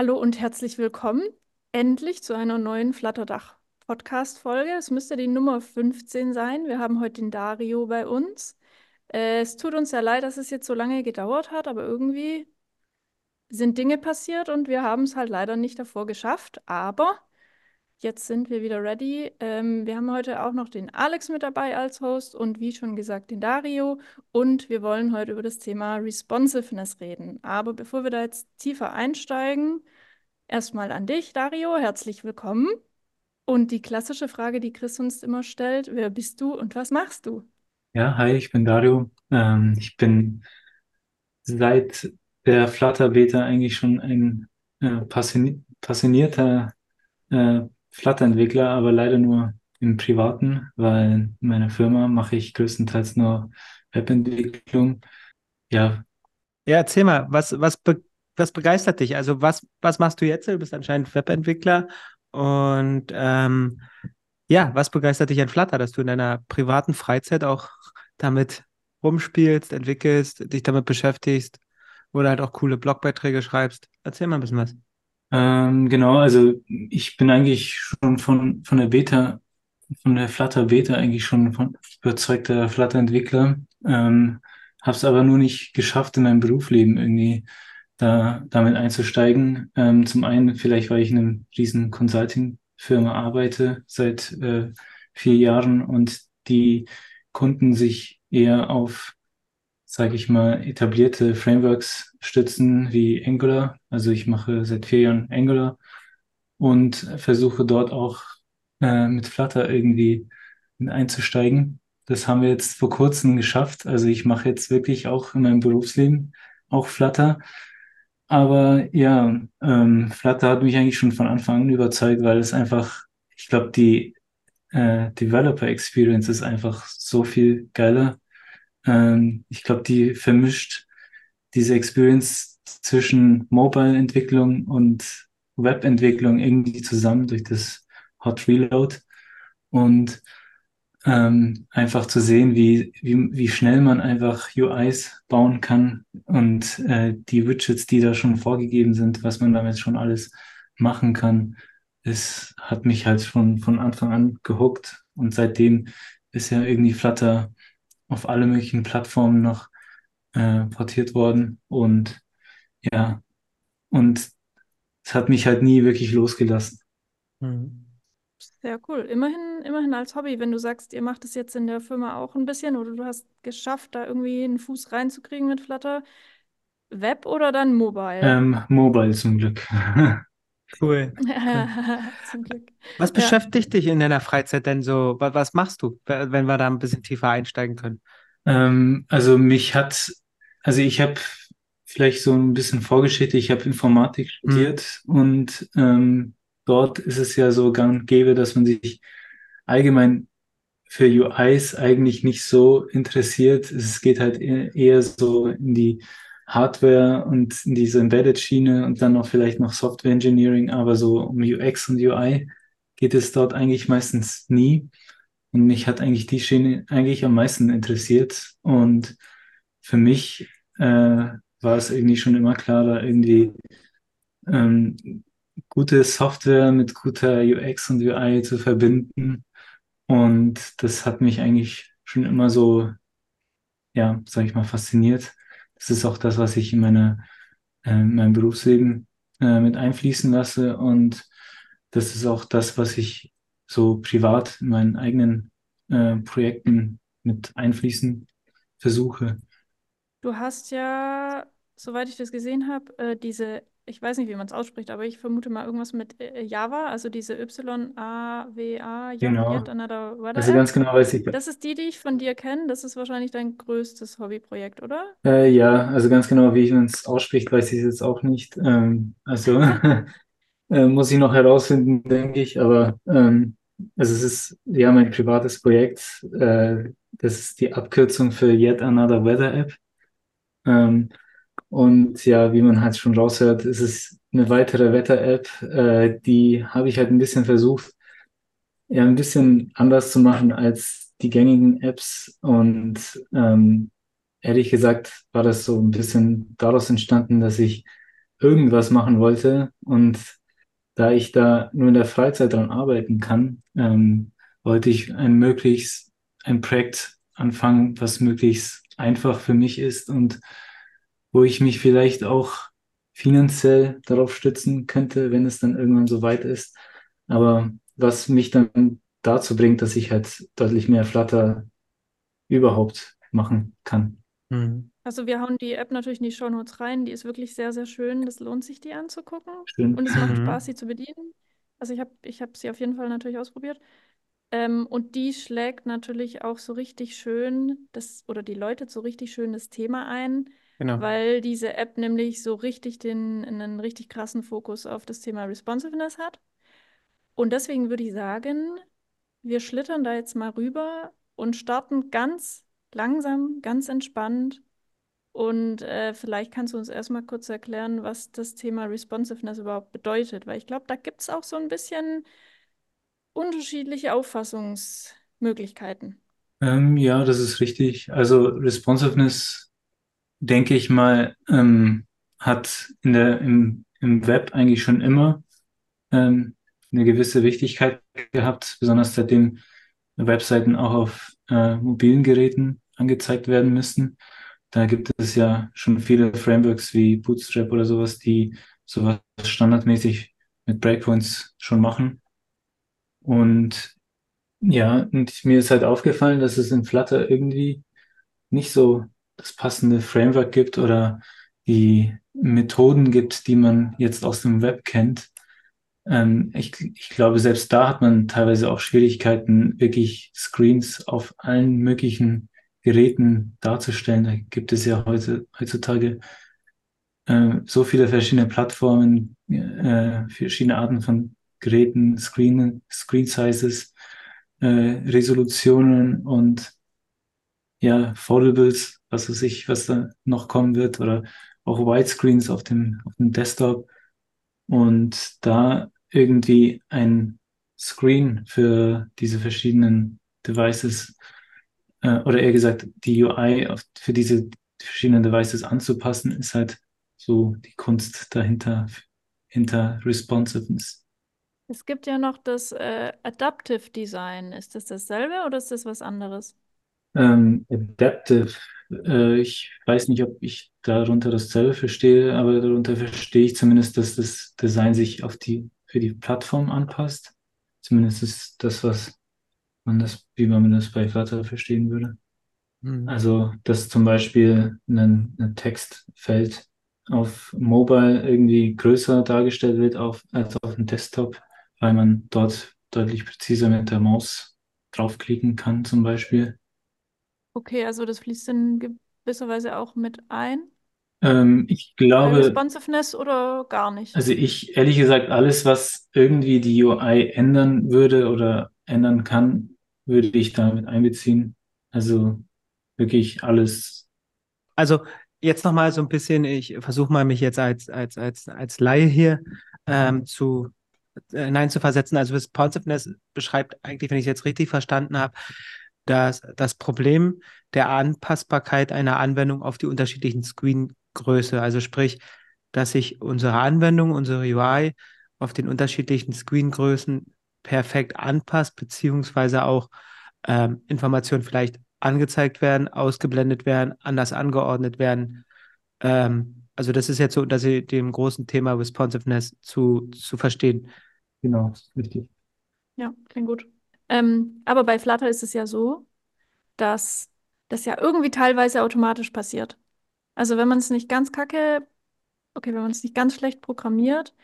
Hallo und herzlich willkommen endlich zu einer neuen Flatterdach-Podcast-Folge. Es müsste die Nummer 15 sein. Wir haben heute den Dario bei uns. Äh, es tut uns ja leid, dass es jetzt so lange gedauert hat, aber irgendwie sind Dinge passiert und wir haben es halt leider nicht davor geschafft. Aber jetzt sind wir wieder ready. Ähm, wir haben heute auch noch den Alex mit dabei als Host und wie schon gesagt den Dario. Und wir wollen heute über das Thema Responsiveness reden. Aber bevor wir da jetzt tiefer einsteigen, erstmal an dich, Dario. Herzlich willkommen. Und die klassische Frage, die Chris uns immer stellt, wer bist du und was machst du? Ja, hi, ich bin Dario. Ähm, ich bin seit der Flutter Beta eigentlich schon ein äh, passioni passionierter äh, Flutter-Entwickler, aber leider nur im Privaten, weil in meiner Firma mache ich größtenteils nur Webentwicklung. Ja, Ja, erzähl mal, was, was, be was begeistert dich? Also was, was machst du jetzt? Du bist anscheinend Webentwickler und ähm, ja, was begeistert dich an Flutter, dass du in deiner privaten Freizeit auch damit rumspielst, entwickelst, dich damit beschäftigst oder halt auch coole Blogbeiträge schreibst? Erzähl mal ein bisschen was. Ähm, genau, also ich bin eigentlich schon von, von der Beta, von der Flutter Beta eigentlich schon von überzeugter Flutter-Entwickler. Ähm, habe es aber nur nicht geschafft, in meinem Berufsleben irgendwie da damit einzusteigen. Ähm, zum einen vielleicht, weil ich in einem riesen Consulting-Firma arbeite seit äh, vier Jahren und die Kunden sich eher auf, sage ich mal, etablierte Frameworks stützen wie Angular. Also ich mache seit vier Jahren Angular und versuche dort auch äh, mit Flutter irgendwie einzusteigen. Das haben wir jetzt vor kurzem geschafft. Also ich mache jetzt wirklich auch in meinem Berufsleben auch Flutter. Aber ja, ähm, Flutter hat mich eigentlich schon von Anfang an überzeugt, weil es einfach, ich glaube, die äh, Developer Experience ist einfach so viel geiler. Ähm, ich glaube, die vermischt diese Experience zwischen Mobile-Entwicklung und Web-Entwicklung irgendwie zusammen durch das Hot Reload. Und ähm, einfach zu sehen, wie, wie, wie schnell man einfach UIs bauen kann und äh, die Widgets, die da schon vorgegeben sind, was man damit schon alles machen kann, es hat mich halt schon von Anfang an gehuckt. Und seitdem ist ja irgendwie Flutter auf alle möglichen Plattformen noch äh, portiert worden und ja, und es hat mich halt nie wirklich losgelassen. Mhm. Sehr cool. Immerhin, immerhin als Hobby, wenn du sagst, ihr macht es jetzt in der Firma auch ein bisschen oder du hast geschafft, da irgendwie einen Fuß reinzukriegen mit Flutter. Web oder dann Mobile? Ähm, Mobile zum Glück. Cool. cool. Zum Glück. Was Ja. beschäftigt dich in deiner Freizeit denn so? Was, was machst du, wenn wir da ein bisschen tiefer einsteigen können? Ähm, also mich hat, also ich habe vielleicht so ein bisschen Vorgeschichte, ich habe Informatik Hm. studiert und ähm, dort ist es ja so gang und gäbe, dass man sich allgemein für UIs eigentlich nicht so interessiert. Es geht halt eher, eher so in die Hardware und diese Embedded-Schiene und dann noch vielleicht noch Software Engineering, aber so um UX und UI geht es dort eigentlich meistens nie. Und mich hat eigentlich die Schiene eigentlich am meisten interessiert. Und für mich äh, war es irgendwie schon immer klar, da irgendwie ähm, gute Software mit guter UX und UI zu verbinden. Und das hat mich eigentlich schon immer so, ja, sag ich mal, fasziniert. Das ist auch das, was ich in meine, äh, in mein Berufsleben äh, mit einfließen lasse. Und das ist auch das, was ich so privat in meinen eigenen äh, Projekten mit einfließen versuche. Du hast ja, soweit ich das gesehen habe, diese, ich weiß nicht, wie man es ausspricht, aber ich vermute mal irgendwas mit äh, Java, also diese Y-A-W-A, Genau. Yet Another Weather Also ganz genau weiß ich. Das ist die, die ich von dir kenne. Das ist wahrscheinlich dein größtes Hobbyprojekt, oder? Äh, ja, also ganz genau, wie man es ausspricht, weiß ich jetzt auch nicht. Ähm, also äh, muss ich noch herausfinden, denke ich. Aber ähm, also es ist ja mein privates Projekt. Äh, das ist die Abkürzung für Yet Another Weather App. Ähm, und ja, wie man halt schon raushört, ist es eine weitere Wetter-App. Äh, die habe ich halt ein bisschen versucht, ja, ein bisschen anders zu machen als die gängigen Apps. Und ähm, ehrlich gesagt war das so ein bisschen daraus entstanden, dass ich irgendwas machen wollte und da ich da nur in der Freizeit dran arbeiten kann, ähm, wollte ich ein möglichst ein Projekt anfangen, was möglichst einfach für mich ist und wo ich mich vielleicht auch finanziell darauf stützen könnte, wenn es dann irgendwann so weit ist. Aber was mich dann dazu bringt, dass ich halt deutlich mehr Flutter überhaupt machen kann. Mhm. Also wir hauen die App natürlich in die Shownotes rein. Die ist wirklich sehr, sehr schön. Das lohnt sich, die anzugucken. Schön. Und es macht Mhm. Spaß, sie zu bedienen. Also ich habe ich hab sie auf jeden Fall natürlich ausprobiert. Ähm, und die schlägt natürlich auch so richtig schön das, oder die läutet so richtig schön das Thema ein, Genau. weil diese App nämlich so richtig den, einen richtig krassen Fokus auf das Thema Responsiveness hat. Und deswegen würde ich sagen, wir schlittern da jetzt mal rüber und starten ganz langsam, ganz entspannt. Und äh, vielleicht kannst du uns erstmal kurz erklären, was das Thema Responsiveness überhaupt bedeutet, weil ich glaube, da gibt es auch so ein bisschen unterschiedliche Auffassungsmöglichkeiten. Ähm, ja, das ist richtig. Also Responsiveness, denke ich mal, ähm, hat in der, im, im Web eigentlich schon immer ähm, eine gewisse Wichtigkeit gehabt, besonders seitdem Webseiten auch auf äh, mobilen Geräten angezeigt werden müssen. Da gibt es ja schon viele Frameworks wie Bootstrap oder sowas, die sowas standardmäßig mit Breakpoints schon machen. Und ja, und mir ist halt aufgefallen, dass es in Flutter irgendwie nicht so das passende Framework gibt oder die Methoden gibt, die man jetzt aus dem Web kennt. Ähm, ich, ich glaube, selbst da hat man teilweise auch Schwierigkeiten, wirklich Screens auf allen möglichen Geräten darzustellen. Da gibt es ja heute, heutzutage äh, so viele verschiedene Plattformen, äh, verschiedene Arten von Geräten, Screen, Screen Sizes, äh, Resolutionen und ja, Foldables, was weiß ich, was da noch kommen wird, oder auch Widescreens auf dem, auf dem Desktop. Und da irgendwie ein Screen für diese verschiedenen Devices, äh, oder eher gesagt, die UI auf, für diese verschiedenen Devices anzupassen, ist halt so die Kunst dahinter, hinter Responsiveness. Es gibt ja noch das äh, Adaptive Design. Ist das dasselbe oder ist das was anderes? Ähm, Adaptive, äh, ich weiß nicht, ob ich darunter dasselbe verstehe, aber darunter verstehe ich zumindest, dass das Design sich auf die, für die Plattform anpasst. Zumindest ist das, was man das, wie man das bei Flutter verstehen würde. Mhm. Also, dass zum Beispiel ein, ein Textfeld auf Mobile irgendwie größer dargestellt wird auf, als auf dem Desktop, weil man dort deutlich präziser mit der Maus draufklicken kann, zum Beispiel. Okay, also das fließt in gewisser Weise auch mit ein. Ähm, ich Bei glaube, Responsiveness oder gar nicht? also ich, ehrlich gesagt, alles, was irgendwie die UI ändern würde oder ändern kann, würde ich damit einbeziehen. Also wirklich alles. Also jetzt nochmal so ein bisschen, ich versuche mal mich jetzt als, als, als, als Laie hier ähm, zu äh, hineinzuversetzen. Also Responsiveness beschreibt eigentlich, wenn ich es jetzt richtig verstanden habe, dass das Problem der Anpassbarkeit einer Anwendung auf die unterschiedlichen Screengröße, also sprich, dass sich unsere Anwendung, unsere UI auf den unterschiedlichen Screengrößen perfekt anpasst, beziehungsweise auch ähm, Informationen vielleicht angezeigt werden, ausgeblendet werden, anders angeordnet werden. Ähm, also das ist jetzt so unter dem großen Thema Responsiveness zu, zu verstehen. Genau, richtig. Ja, klingt gut. Ähm, aber bei Flutter ist es ja so, dass das ja irgendwie teilweise automatisch passiert. Also wenn man es nicht ganz kacke, okay, wenn man es nicht ganz schlecht programmiert,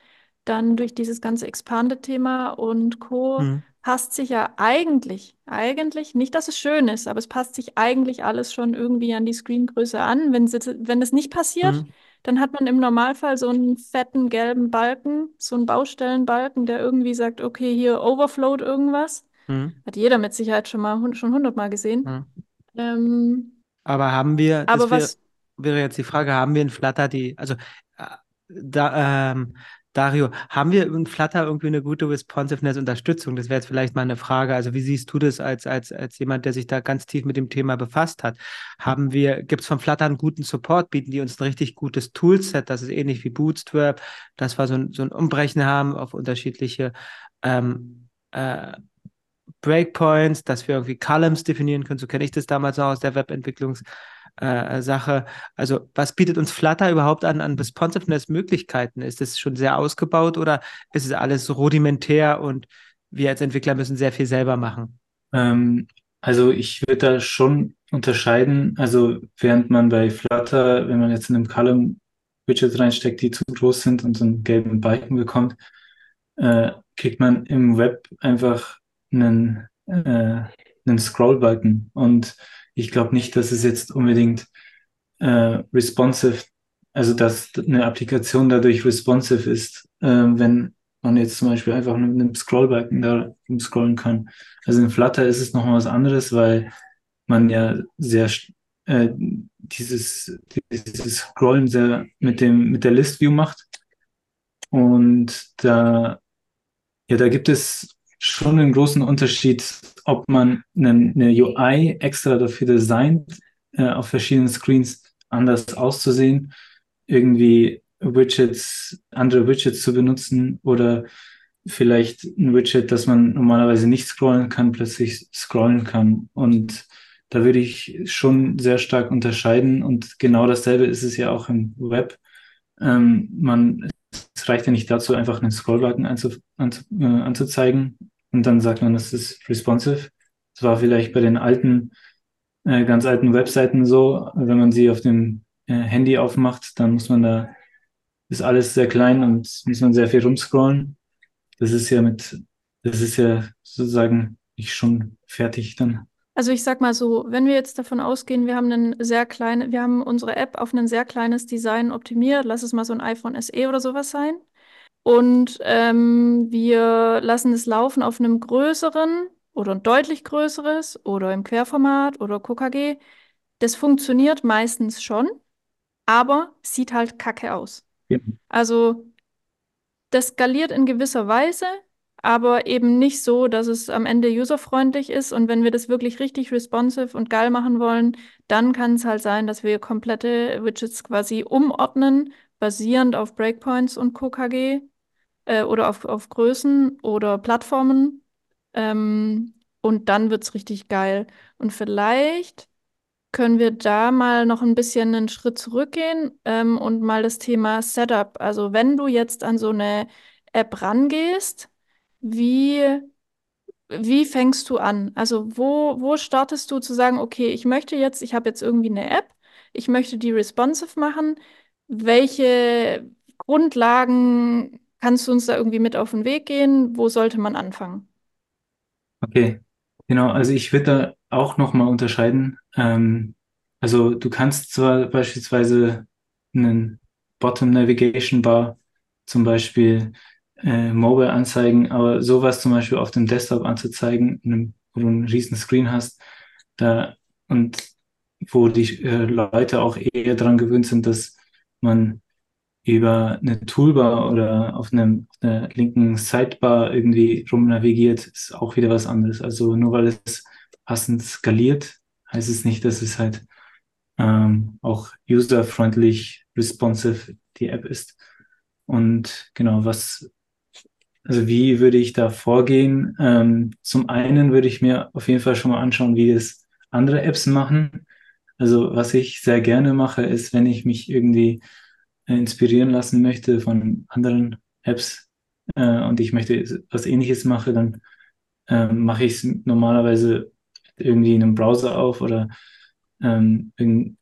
dann durch dieses ganze Expanded-Thema und Co. Mhm. passt sich ja eigentlich, eigentlich, nicht, dass es schön ist, aber es passt sich eigentlich alles schon irgendwie an die Screengröße an. Wenn, wenn es nicht passiert, Mhm. dann hat man im Normalfall so einen fetten gelben Balken, so einen Baustellenbalken, der irgendwie sagt, okay, hier overflowed irgendwas. Mhm. Hat jeder mit Sicherheit schon mal schon hundertmal gesehen. Mhm. Ähm, Aber haben wir, aber was, wäre jetzt die Frage, haben wir in Flutter die, also äh, da, ähm, Dario, haben wir in Flutter irgendwie eine gute Responsiveness-Unterstützung? Das wäre jetzt vielleicht mal eine Frage. Also wie siehst du das als, als, als jemand, der sich da ganz tief mit dem Thema befasst hat? Haben wir, gibt es von Flutter einen guten Support? Bieten die uns ein richtig gutes Toolset? Das ist ähnlich wie Bootstrap, dass wir so ein, so ein Umbrechen haben auf unterschiedliche ähm, äh, Breakpoints, dass wir irgendwie Columns definieren können. So kenne ich das damals noch aus der Webentwicklungs- äh. Also was bietet uns Flutter überhaupt an, an Responsiveness-Möglichkeiten? Ist es schon sehr ausgebaut oder ist es alles rudimentär und wir als Entwickler müssen sehr viel selber machen? Ähm, also ich würde da schon unterscheiden. Also während man bei Flutter, wenn man jetzt in einem Column Widgets reinsteckt, die zu groß sind und so einen gelben Balken bekommt, äh, kriegt man im Web einfach einen, äh, einen Scrollbalken und ich glaube nicht, dass es jetzt unbedingt äh, responsive, also dass eine Applikation dadurch responsive ist, äh, wenn man jetzt zum Beispiel einfach mit einem Scrollbalken da scrollen kann. Also in Flutter ist es nochmal was anderes, weil man ja sehr äh, dieses, dieses Scrollen sehr mit dem mit der List View macht und da ja da gibt es schon einen großen Unterschied, ob man eine, UI extra dafür designt, äh, auf verschiedenen Screens anders auszusehen, irgendwie Widgets, andere Widgets zu benutzen oder vielleicht ein Widget, das man normalerweise nicht scrollen kann, plötzlich scrollen kann. Und da würde ich schon sehr stark unterscheiden. Und genau dasselbe ist es ja auch im Web. Ähm, man, es reicht ja nicht dazu, einfach einen Scrollbalken anzu, anzu, äh, anzuzeigen und dann sagt man, das ist responsive. Das war vielleicht bei den alten, äh, ganz alten Webseiten so, wenn man sie auf dem äh, Handy aufmacht, dann muss man da, ist alles sehr klein und muss man sehr viel rumscrollen. Das ist ja mit, das ist ja sozusagen nicht schon fertig dann. Also ich sag mal so, wenn wir jetzt davon ausgehen, wir haben einen sehr kleinen, wir haben unsere App auf ein sehr kleines Design optimiert, lass es mal so ein iPhone SE oder sowas sein. Und ähm, wir lassen es laufen auf einem größeren oder ein deutlich größeres oder im Querformat oder KKG. Das funktioniert meistens schon, aber sieht halt kacke aus. Ja. Also das skaliert in gewisser Weise, aber eben nicht so, dass es am Ende userfreundlich ist. Und wenn wir das wirklich richtig responsive und geil machen wollen, dann kann es halt sein, dass wir komplette Widgets quasi umordnen, basierend auf Breakpoints und KKG äh, oder auf, auf Größen oder Plattformen. Ähm, und dann wird es richtig geil. Und vielleicht können wir da mal noch ein bisschen einen Schritt zurückgehen ähm, und mal das Thema Setup. Also wenn du jetzt an so eine App rangehst, wie, wie fängst du an? Also wo, wo startest du zu sagen, okay, ich möchte jetzt, ich habe jetzt irgendwie eine App, ich möchte die responsive machen. Welche Grundlagen kannst du uns da irgendwie mit auf den Weg gehen? Wo sollte man anfangen? Okay, genau. Also ich würde da auch nochmal unterscheiden. Ähm, also du kannst zwar beispielsweise einen Bottom Navigation Bar zum Beispiel äh, mobile anzeigen, aber sowas zum Beispiel auf dem Desktop anzuzeigen, einem, wo du einen riesen Screen hast, da und wo die äh, Leute auch eher daran gewöhnt sind, dass man über eine Toolbar oder auf, einem, auf einer linken Sidebar irgendwie rumnavigiert, ist auch wieder was anderes. Also nur weil es passend skaliert, heißt es nicht, dass es halt ähm, auch user-freundlich, responsive die App ist. Und genau, was, also wie würde ich da vorgehen? Ähm, zum einen würde ich mir auf jeden Fall schon mal anschauen, wie es andere Apps machen. Also was ich sehr gerne mache, ist, wenn ich mich irgendwie inspirieren lassen möchte von anderen Apps äh, und ich möchte was ähnliches mache, dann äh, mache ich es normalerweise irgendwie in einem Browser auf oder ähm, in,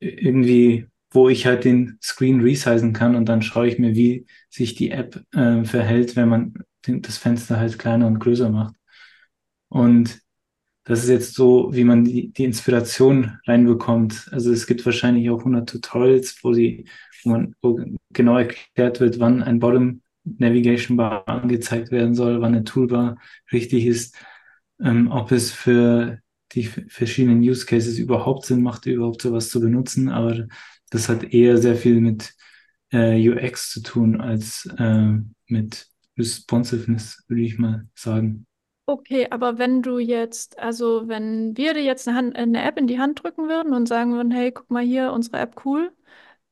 irgendwie, wo ich halt den Screen resizen kann und dann schaue ich mir, wie sich die App äh, verhält, wenn man das Fenster halt kleiner und größer macht. Und das ist jetzt so, wie man die, die Inspiration reinbekommt. Also es gibt wahrscheinlich auch 100 Tutorials, wo die wo man wo genau erklärt wird, wann ein Bottom Navigation Bar angezeigt werden soll, wann eine Toolbar richtig ist, ähm, ob es für die verschiedenen Use Cases überhaupt Sinn macht, überhaupt sowas zu benutzen. Aber das hat eher sehr viel mit äh, UX zu tun als äh, mit Responsiveness, würde ich mal sagen. Okay, aber wenn du jetzt, also wenn wir dir jetzt eine, Hand, eine App in die Hand drücken würden und sagen würden, hey, guck mal hier, unsere App cool,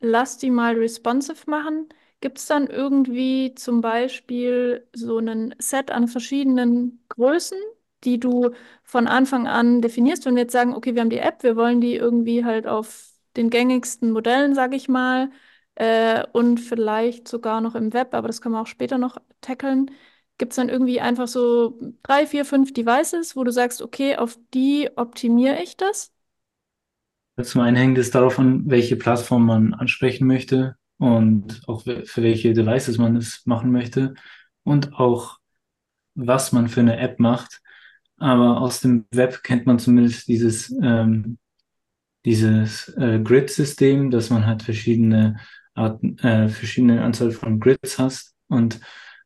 lass die mal responsive machen, gibt es dann irgendwie zum Beispiel so einen Set an verschiedenen Größen, die du von Anfang an definierst, wenn wir jetzt sagen, okay, wir haben die App, wir wollen die irgendwie halt auf den gängigsten Modellen, sage ich mal, äh, und vielleicht sogar noch im Web, aber das können wir auch später noch tackeln. Gibt es dann irgendwie einfach so drei, vier, fünf Devices, wo du sagst, okay, auf die optimiere ich das? Zum einen hängt es darauf an, welche Plattform man ansprechen möchte und auch für welche Devices man es machen möchte und auch was man für eine App macht. Aber aus dem Web kennt man zumindest dieses, ähm, dieses äh, Grid-System, dass man halt verschiedene Arten, äh, verschiedene Anzahl von Grids hast und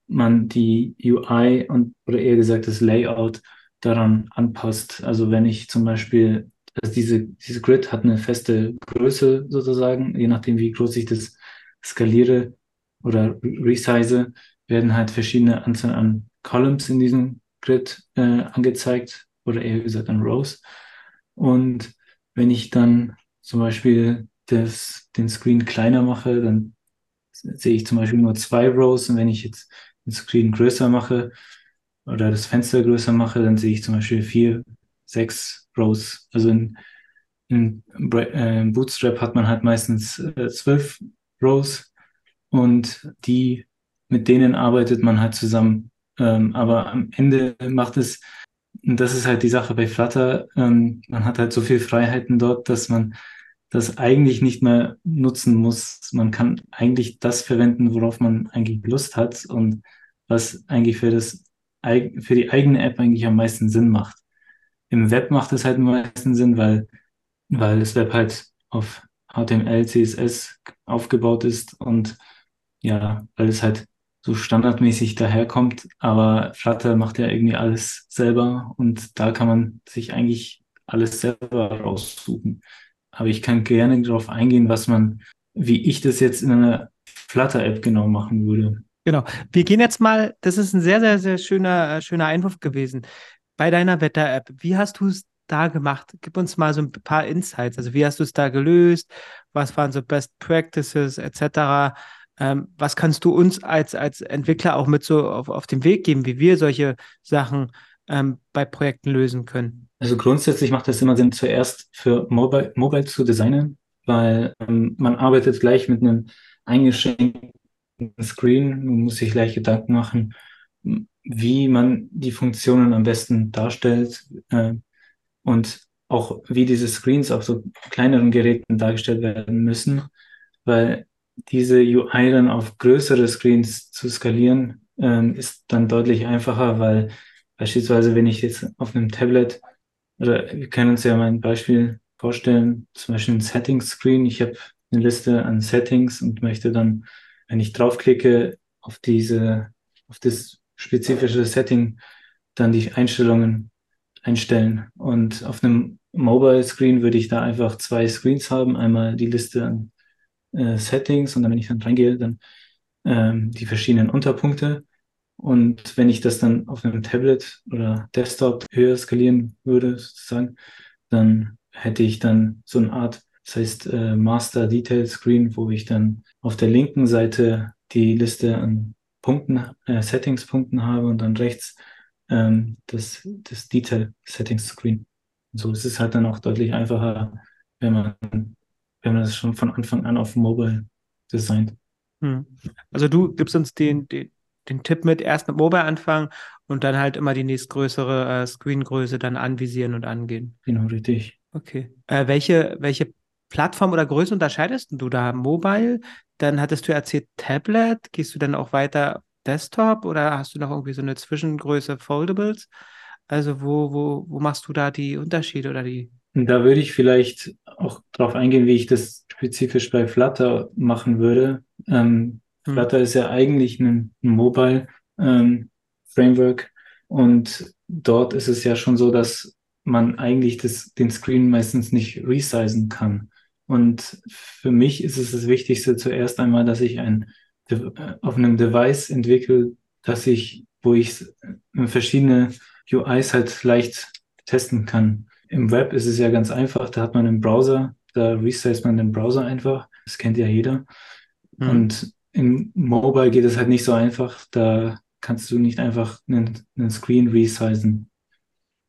man die UI und oder eher gesagt das Layout daran anpasst. Also wenn ich zum Beispiel, also diese, diese Grid hat eine feste Größe sozusagen, je nachdem wie groß ich das skaliere oder resize, werden halt verschiedene Anzahl an Columns in diesem Grid äh, angezeigt oder eher gesagt an Rows. Und wenn ich dann zum Beispiel das, den Screen kleiner mache, dann sehe ich zum Beispiel nur zwei Rows und wenn ich jetzt den Screen größer mache oder das Fenster größer mache, dann sehe ich zum Beispiel vier, sechs Rows. Also in, in, äh, Bootstrap hat man halt meistens äh, zwölf Rows und die, mit denen arbeitet man halt zusammen. Ähm, aber am Ende macht es, und das ist halt die Sache bei Flutter, ähm, man hat halt so viel Freiheiten dort, dass man das eigentlich nicht mehr nutzen muss. Man kann eigentlich das verwenden, worauf man eigentlich Lust hat und was eigentlich für das für die eigene App eigentlich am meisten Sinn macht. Im Web macht es halt am meisten Sinn, weil, weil das Web halt auf HTML, CSS aufgebaut ist und ja, weil es halt so standardmäßig daherkommt, aber Flutter macht ja irgendwie alles selber und da kann man sich eigentlich alles selber raussuchen. Aber ich kann gerne darauf eingehen, was man, wie ich das jetzt in einer Flutter-App genau machen würde. Genau. Wir gehen jetzt mal, das ist ein sehr, sehr, sehr schöner, äh, schöner Einwurf gewesen. Bei deiner Wetter-App, wie hast du es da gemacht? Gib uns mal so ein paar Insights. Also wie hast du es da gelöst? Was waren so Best Practices etc.? Ähm, was kannst du uns als, als Entwickler auch mit so auf, auf den Weg geben, wie wir solche Sachen ähm, bei Projekten lösen können? Also grundsätzlich macht es immer Sinn, zuerst für Mobile, Mobile zu designen, weil ähm, man arbeitet gleich mit einem eingeschränkten Screen, man muss sich gleich Gedanken machen, wie man die Funktionen am besten darstellt äh, und auch wie diese Screens auf so kleineren Geräten dargestellt werden müssen, weil diese UI dann auf größere Screens zu skalieren, äh, ist dann deutlich einfacher, weil beispielsweise, wenn ich jetzt auf einem Tablet, oder wir können uns ja mal ein Beispiel vorstellen, zum Beispiel ein Settings-Screen, ich habe eine Liste an Settings und möchte dann, wenn ich draufklicke, auf diese, auf das spezifische Setting, dann die Einstellungen einstellen. Und auf einem Mobile Screen würde ich da einfach zwei Screens haben. Einmal die Liste an äh, Settings und dann, wenn ich dann reingehe, dann ähm, die verschiedenen Unterpunkte. Und wenn ich das dann auf einem Tablet oder Desktop höher skalieren würde, sozusagen, dann hätte ich dann so eine Art, das heißt äh, Master Detail Screen, wo ich dann auf der linken Seite die Liste an Punkten, äh, Settings-Punkten habe und dann rechts ähm, das, das Detail Settings Screen. Und so ist es halt dann auch deutlich einfacher, wenn man wir haben das schon von Anfang an auf Mobile designt. Hm. Also du gibst uns den, den, den Tipp mit, erst mit Mobile anfangen und dann halt immer die nächstgrößere äh, Screengröße dann anvisieren und angehen. Genau, richtig. Okay. Äh, welche, welche Plattform oder Größe unterscheidest du da? Mobile, dann hattest du erzählt Tablet, gehst du dann auch weiter Desktop oder hast du noch irgendwie so eine Zwischengröße Foldables? Also wo, wo, wo machst du da die Unterschiede oder die da würde ich vielleicht auch darauf eingehen, wie ich das spezifisch bei Flutter machen würde. Ähm, hm. Flutter ist ja eigentlich ein, ein Mobile ähm, Framework und dort ist es ja schon so, dass man eigentlich das, den Screen meistens nicht resizen kann. Und für mich ist es das Wichtigste zuerst einmal, dass ich ein, auf einem Device entwickle, dass ich, wo ich verschiedene UIs halt leicht testen kann. Im Web ist es ja ganz einfach, da hat man einen Browser, da resize man den Browser einfach. Das kennt ja jeder. Mhm. Und im Mobile geht es halt nicht so einfach. Da kannst du nicht einfach einen, einen Screen resizen.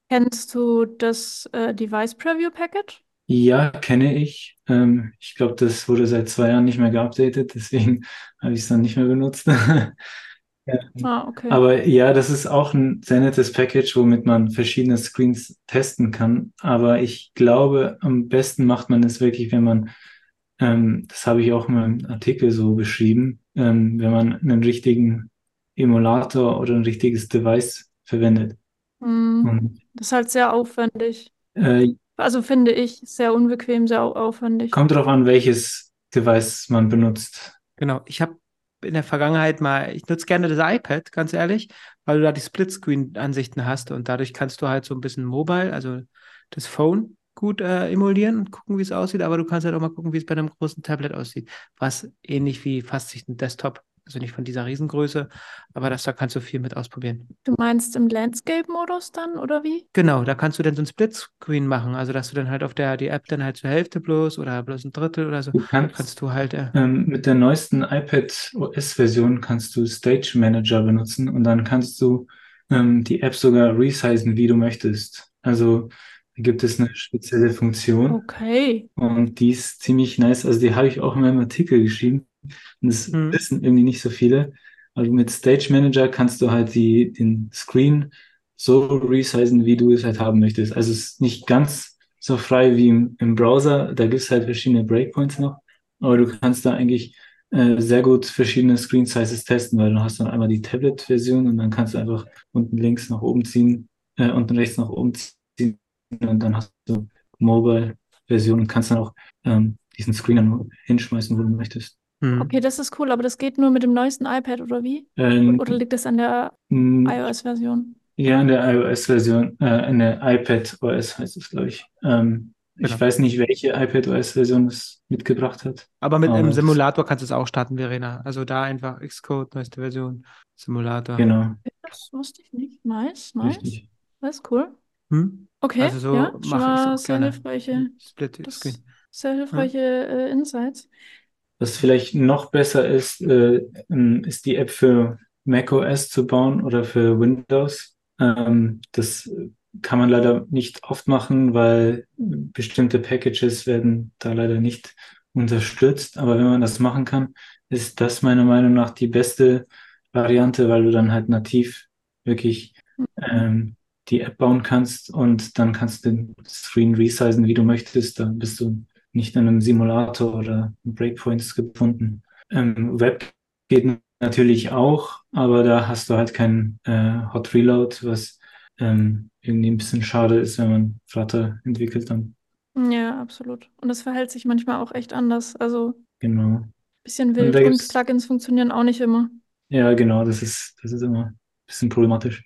Kennst du das äh, Device Preview Package? Ja, kenne ich. Ähm, ich glaube, das wurde seit zwei Jahren nicht mehr geupdatet, deswegen habe ich es dann nicht mehr benutzt. ja. Ah, okay. Aber ja, das ist auch ein sehr nettes Package, womit man verschiedene Screens testen kann. Aber ich glaube, am besten macht man es wirklich, wenn man, ähm, das habe ich auch in meinem Artikel so beschrieben, ähm, wenn man einen richtigen Emulator oder ein richtiges Device verwendet. Mhm. Das ist halt sehr aufwendig. Äh, also finde ich sehr unbequem, sehr aufwendig. Kommt darauf an, welches Device man benutzt. Genau, ich habe in der Vergangenheit mal, ich nutze gerne das iPad, ganz ehrlich, weil du da die Splitscreen-Ansichten hast und dadurch kannst du halt so ein bisschen Mobile, also das Phone, gut äh, emulieren und gucken, wie es aussieht, aber du kannst halt auch mal gucken, wie es bei einem großen Tablet aussieht, was ähnlich wie fast sich ein Desktop also nicht von dieser Riesengröße, aber das, da kannst du viel mit ausprobieren. Du meinst im Landscape-Modus dann oder wie? Genau, da kannst du dann so ein Splitscreen machen, also dass du dann halt auf der die App dann halt zur Hälfte bloß oder bloß ein Drittel oder so. Du kannst, kannst du halt. Äh, ähm, mit der neuesten iPad OS-Version kannst du Stage Manager benutzen und dann kannst du ähm, die App sogar resizen, wie du möchtest. Also da gibt es eine spezielle Funktion. Okay. Und die ist ziemlich nice. Also die habe ich auch in meinem Artikel geschrieben. Und das mhm. wissen irgendwie nicht so viele. Also mit Stage Manager kannst du halt die, den Screen so resizen, wie du es halt haben möchtest. Also es ist nicht ganz so frei wie im, im Browser. Da gibt es halt verschiedene Breakpoints noch. Aber du kannst da eigentlich äh, sehr gut verschiedene Screen Sizes testen, weil du hast dann einmal die Tablet-Version und dann kannst du einfach unten links nach oben ziehen, äh, unten rechts nach oben ziehen und dann hast du Mobile-Version und kannst dann auch ähm, diesen Screen dann hinschmeißen, wo du möchtest. Mhm. Okay, das ist cool, aber das geht nur mit dem neuesten iPad oder wie? Ähm, oder liegt das an der iOS-Version? Ja, an der iOS-Version, äh, an der iPad OS heißt es, glaube ich. Ähm, genau. Ich weiß nicht, welche iPad OS-Version es mitgebracht hat. Aber mit einem Simulator kannst du es auch starten, Verena. Also da einfach Xcode, neueste Version, Simulator. Genau. Das wusste ich nicht. Nice, nice. Richtig. Das ist cool. Hm? Okay, also so ja, mache ich sehr hilfreiche, Split Screen. Sehr hilfreiche äh, Insights. Was vielleicht noch besser ist, äh, ähm, ist die App für macOS zu bauen oder für Windows. Ähm, das kann man leider nicht oft machen, weil bestimmte Packages werden da leider nicht unterstützt. Aber wenn man das machen kann, ist das meiner Meinung nach die beste Variante, weil du dann halt nativ wirklich ähm, die App bauen kannst und dann kannst du den Screen resizen, wie du möchtest. Dann bist du nicht in einem Simulator oder Breakpoints gefunden. Ähm, Web geht natürlich auch, aber da hast du halt kein äh, Hot Reload, was ähm, irgendwie ein bisschen schade ist, wenn man Flutter entwickelt dann. Ja, absolut. Und das verhält sich manchmal auch echt anders. Also genau. bisschen wild und, und Plugins funktionieren auch nicht immer. Ja, genau, das ist, das ist immer ein bisschen problematisch.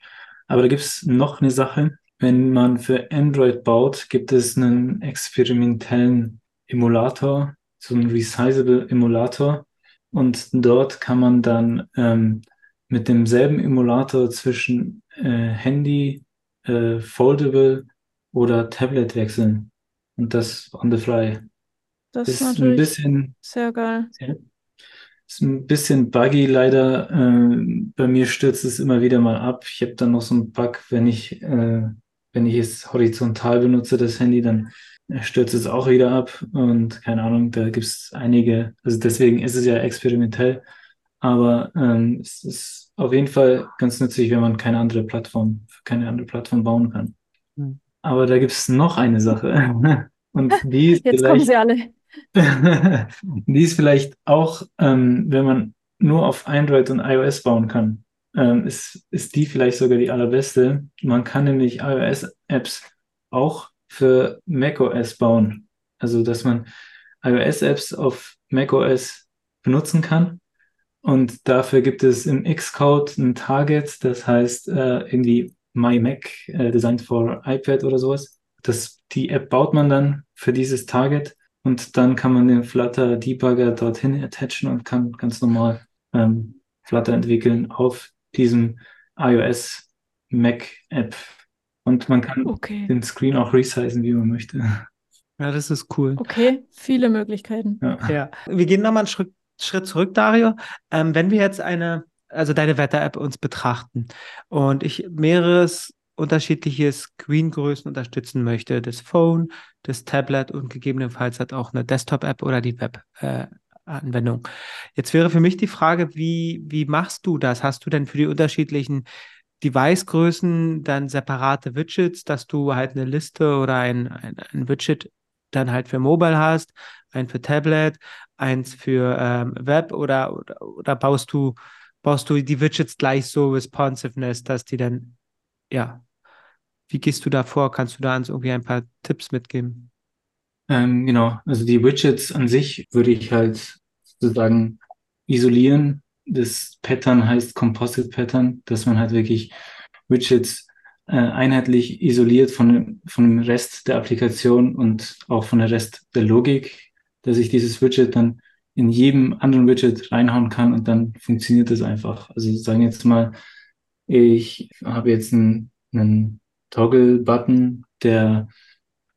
Aber da gibt es noch eine Sache. Wenn man für Android baut, gibt es einen experimentellen Emulator, so ein Resizable Emulator. Und dort kann man dann ähm, mit demselben Emulator zwischen äh, Handy, äh, Foldable oder Tablet wechseln. Und das on the fly. Das ist, ist ein bisschen sehr geil. Ist ein bisschen buggy leider. Äh, bei mir stürzt es immer wieder mal ab. Ich habe dann noch so einen Bug, wenn ich, äh, wenn ich es horizontal benutze, das Handy, dann stürzt es auch wieder ab und keine Ahnung, da gibt es einige, also deswegen ist es ja experimentell, aber ähm, es ist auf jeden Fall ganz nützlich, wenn man keine andere Plattform, keine andere Plattform bauen kann. Mhm. Aber da gibt es noch eine Sache und die ist Jetzt kommen sie alle. die ist vielleicht auch, ähm, wenn man nur auf Android und iOS bauen kann, ähm, ist, ist die vielleicht sogar die allerbeste. Man kann nämlich iOS-Apps auch für macOS bauen. Also, dass man iOS-Apps auf macOS benutzen kann. Und dafür gibt es im Xcode ein Target, das heißt äh, irgendwie My Mac, äh, designed for iPad oder sowas. Das, die App baut man dann für dieses Target und dann kann man den Flutter Debugger dorthin attachen und kann ganz normal ähm, Flutter entwickeln auf diesem iOS Mac App. Und man kann Okay. den Screen auch resizen, wie man möchte. Ja, das ist cool. Okay, viele Möglichkeiten. Ja. Ja, wir gehen nochmal einen Schritt, Schritt zurück, Dario. Ähm, wenn wir jetzt eine, also deine Wetter-App uns betrachten und ich mehreres unterschiedliche Screengrößen unterstützen möchte, das Phone, das Tablet und gegebenenfalls hat auch eine Desktop-App oder die Web-Anwendung. Jetzt wäre für mich die Frage, wie, wie machst du das? Hast du denn für die unterschiedlichen Device-Größen dann separate Widgets, dass du halt eine Liste oder ein, ein, ein Widget dann halt für Mobile hast, ein für Tablet, eins für ähm, Web oder, oder, oder baust du, baust du die Widgets gleich so Responsiveness, dass die dann, ja, wie gehst du da vor? Kannst du da uns irgendwie ein paar Tipps mitgeben? Ähm, genau, also die Widgets an sich würde ich halt sozusagen isolieren. Das Pattern heißt Composite Pattern, dass man halt wirklich Widgets äh, einheitlich isoliert von, von dem Rest der Applikation und auch von der Rest der Logik, dass ich dieses Widget dann in jedem anderen Widget reinhauen kann und dann funktioniert das einfach. Also sagen jetzt mal, ich habe jetzt einen, einen Toggle-Button, der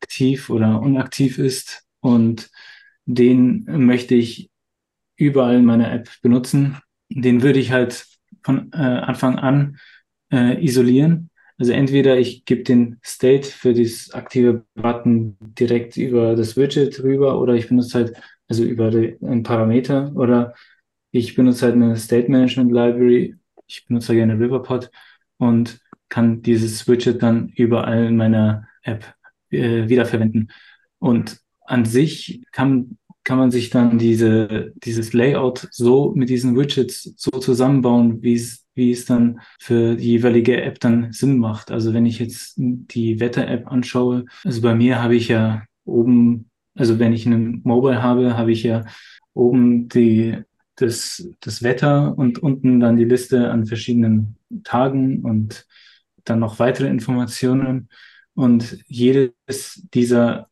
aktiv oder unaktiv ist und den möchte ich überall in meiner App benutzen. Den würde ich halt von äh, Anfang an äh, isolieren. Also entweder ich gebe den State für das aktive Button direkt über das Widget rüber oder ich benutze halt also über die, einen Parameter oder ich benutze halt eine State Management Library. Ich benutze gerne Riverpod und kann dieses Widget dann überall in meiner App äh, wiederverwenden. Und an sich kann, kann man sich dann diese, dieses Layout so mit diesen Widgets so zusammenbauen, wie es, wie es dann für die jeweilige App dann Sinn macht. Also wenn ich jetzt die Wetter-App anschaue, also bei mir habe ich ja oben, also wenn ich einen Mobile habe, habe ich ja oben die, das, das Wetter und unten dann die Liste an verschiedenen Tagen und dann noch weitere Informationen. Und jedes dieser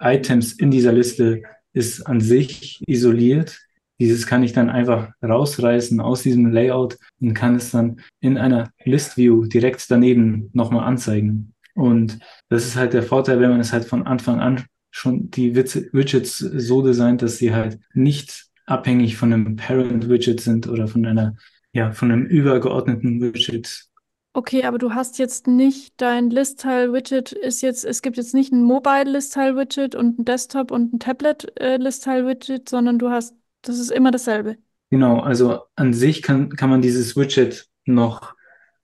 Items in dieser Liste ist an sich isoliert. Dieses kann ich dann einfach rausreißen aus diesem Layout und kann es dann in einer List View direkt daneben nochmal anzeigen. Und das ist halt der Vorteil, wenn man es halt von Anfang an schon die Widgets so designt, dass sie halt nicht abhängig von einem Parent Widget sind oder von einer, ja, von einem übergeordneten Widget. Okay, aber du hast jetzt nicht dein List-Tile-Widget ist jetzt, es gibt jetzt nicht ein Mobile-List-Tile-Widget und ein Desktop- und ein Tablet-List-Tile-Widget, sondern du hast, das ist immer dasselbe. Genau, also an sich kann, kann man dieses Widget noch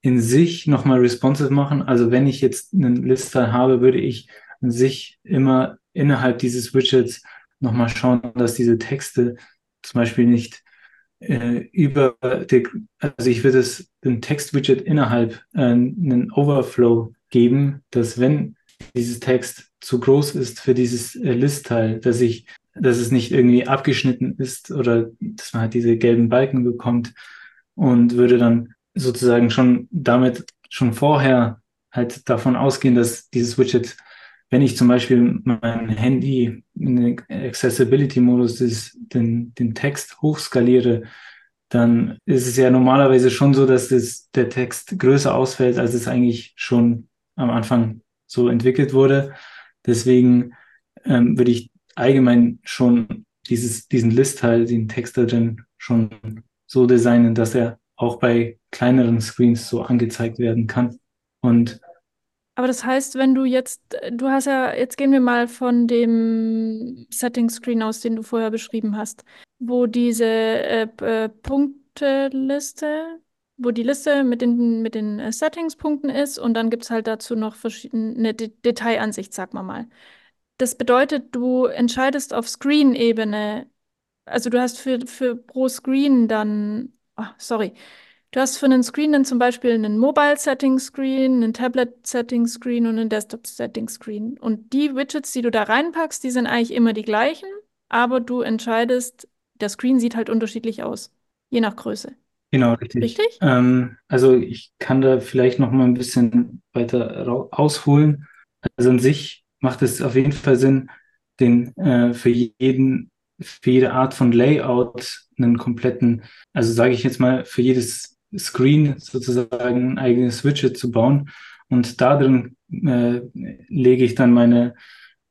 in sich nochmal responsive machen. Also wenn ich jetzt einen List-Tile habe, würde ich an sich immer innerhalb dieses Widgets nochmal schauen, dass diese Texte zum Beispiel nicht äh, über die, also ich würde es dem Text-Widget innerhalb äh, einen Overflow geben, dass wenn dieses Text zu groß ist für dieses äh, List-Teil, dass ich, dass es nicht irgendwie abgeschnitten ist oder dass man halt diese gelben Balken bekommt und würde dann sozusagen schon damit schon vorher halt davon ausgehen, dass dieses Widget wenn ich zum Beispiel mein Handy in den Accessibility-Modus den, den Text hochskaliere, dann ist es ja normalerweise schon so, dass das, der Text größer ausfällt, als es eigentlich schon am Anfang so entwickelt wurde. Deswegen ähm, würde ich allgemein schon dieses, diesen List-Teil, den Text da drin schon so designen, dass er auch bei kleineren Screens so angezeigt werden kann. Und aber das heißt, wenn du jetzt, du hast ja, jetzt gehen wir mal von dem Setting-Screen aus, den du vorher beschrieben hast, wo diese äh, äh, Punkteliste, wo die Liste mit den, mit den äh, Settings-Punkten ist und dann gibt es halt dazu noch verschiedene De Detailansicht, sag mal mal. Das bedeutet, du entscheidest auf Screen-Ebene, also du hast für, für pro Screen dann, oh, sorry, Du hast für einen Screen dann zum Beispiel einen Mobile-Setting-Screen, einen Tablet-Setting-Screen und einen Desktop-Setting-Screen. Und die Widgets, die du da reinpackst, die sind eigentlich immer die gleichen, aber du entscheidest, der Screen sieht halt unterschiedlich aus, je nach Größe. Genau, richtig. Richtig? Ähm, also ich kann da vielleicht noch mal ein bisschen weiter ausholen. Also an sich macht es auf jeden Fall Sinn, den äh, für jeden, für jede Art von Layout einen kompletten, also sage ich jetzt mal, für jedes Screen sozusagen ein eigenes Widget zu bauen. Und da drin äh, lege ich dann meine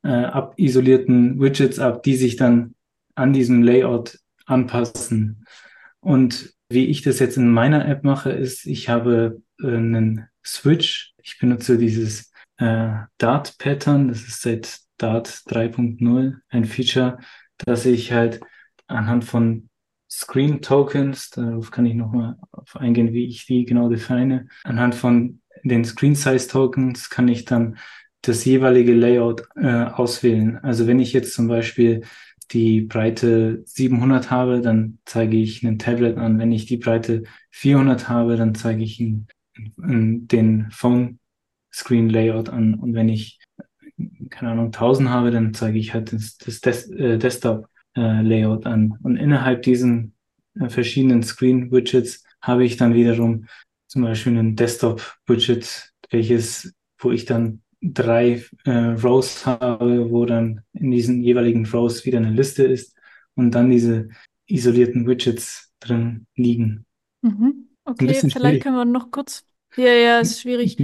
äh, abisolierten Widgets ab, die sich dann an diesem Layout anpassen. Und wie ich das jetzt in meiner App mache, ist, ich habe äh, einen Switch. Ich benutze dieses äh, Dart-Pattern. Das ist seit Dart 3.0 ein Feature, dass ich halt anhand von Screen Tokens, darauf kann ich nochmal eingehen, wie ich die genau define. Anhand von den Screen Size Tokens kann ich dann das jeweilige Layout äh, auswählen. Also wenn ich jetzt zum Beispiel die Breite 700 habe, dann zeige ich ein Tablet an. Wenn ich die Breite 400 habe, dann zeige ich ihn, den Phone Screen Layout an. Und wenn ich, keine Ahnung, 1000 habe, dann zeige ich halt das, das Des äh, Desktop äh, Layout an. Und innerhalb diesen äh, verschiedenen Screen Widgets habe ich dann wiederum zum Beispiel ein Desktop Widget, welches, wo ich dann drei äh, Rows habe, wo dann in diesen jeweiligen Rows wieder eine Liste ist und dann diese isolierten Widgets drin liegen. Mhm. Okay, vielleicht schwierig. können wir noch kurz. Ja, ja, ist schwierig.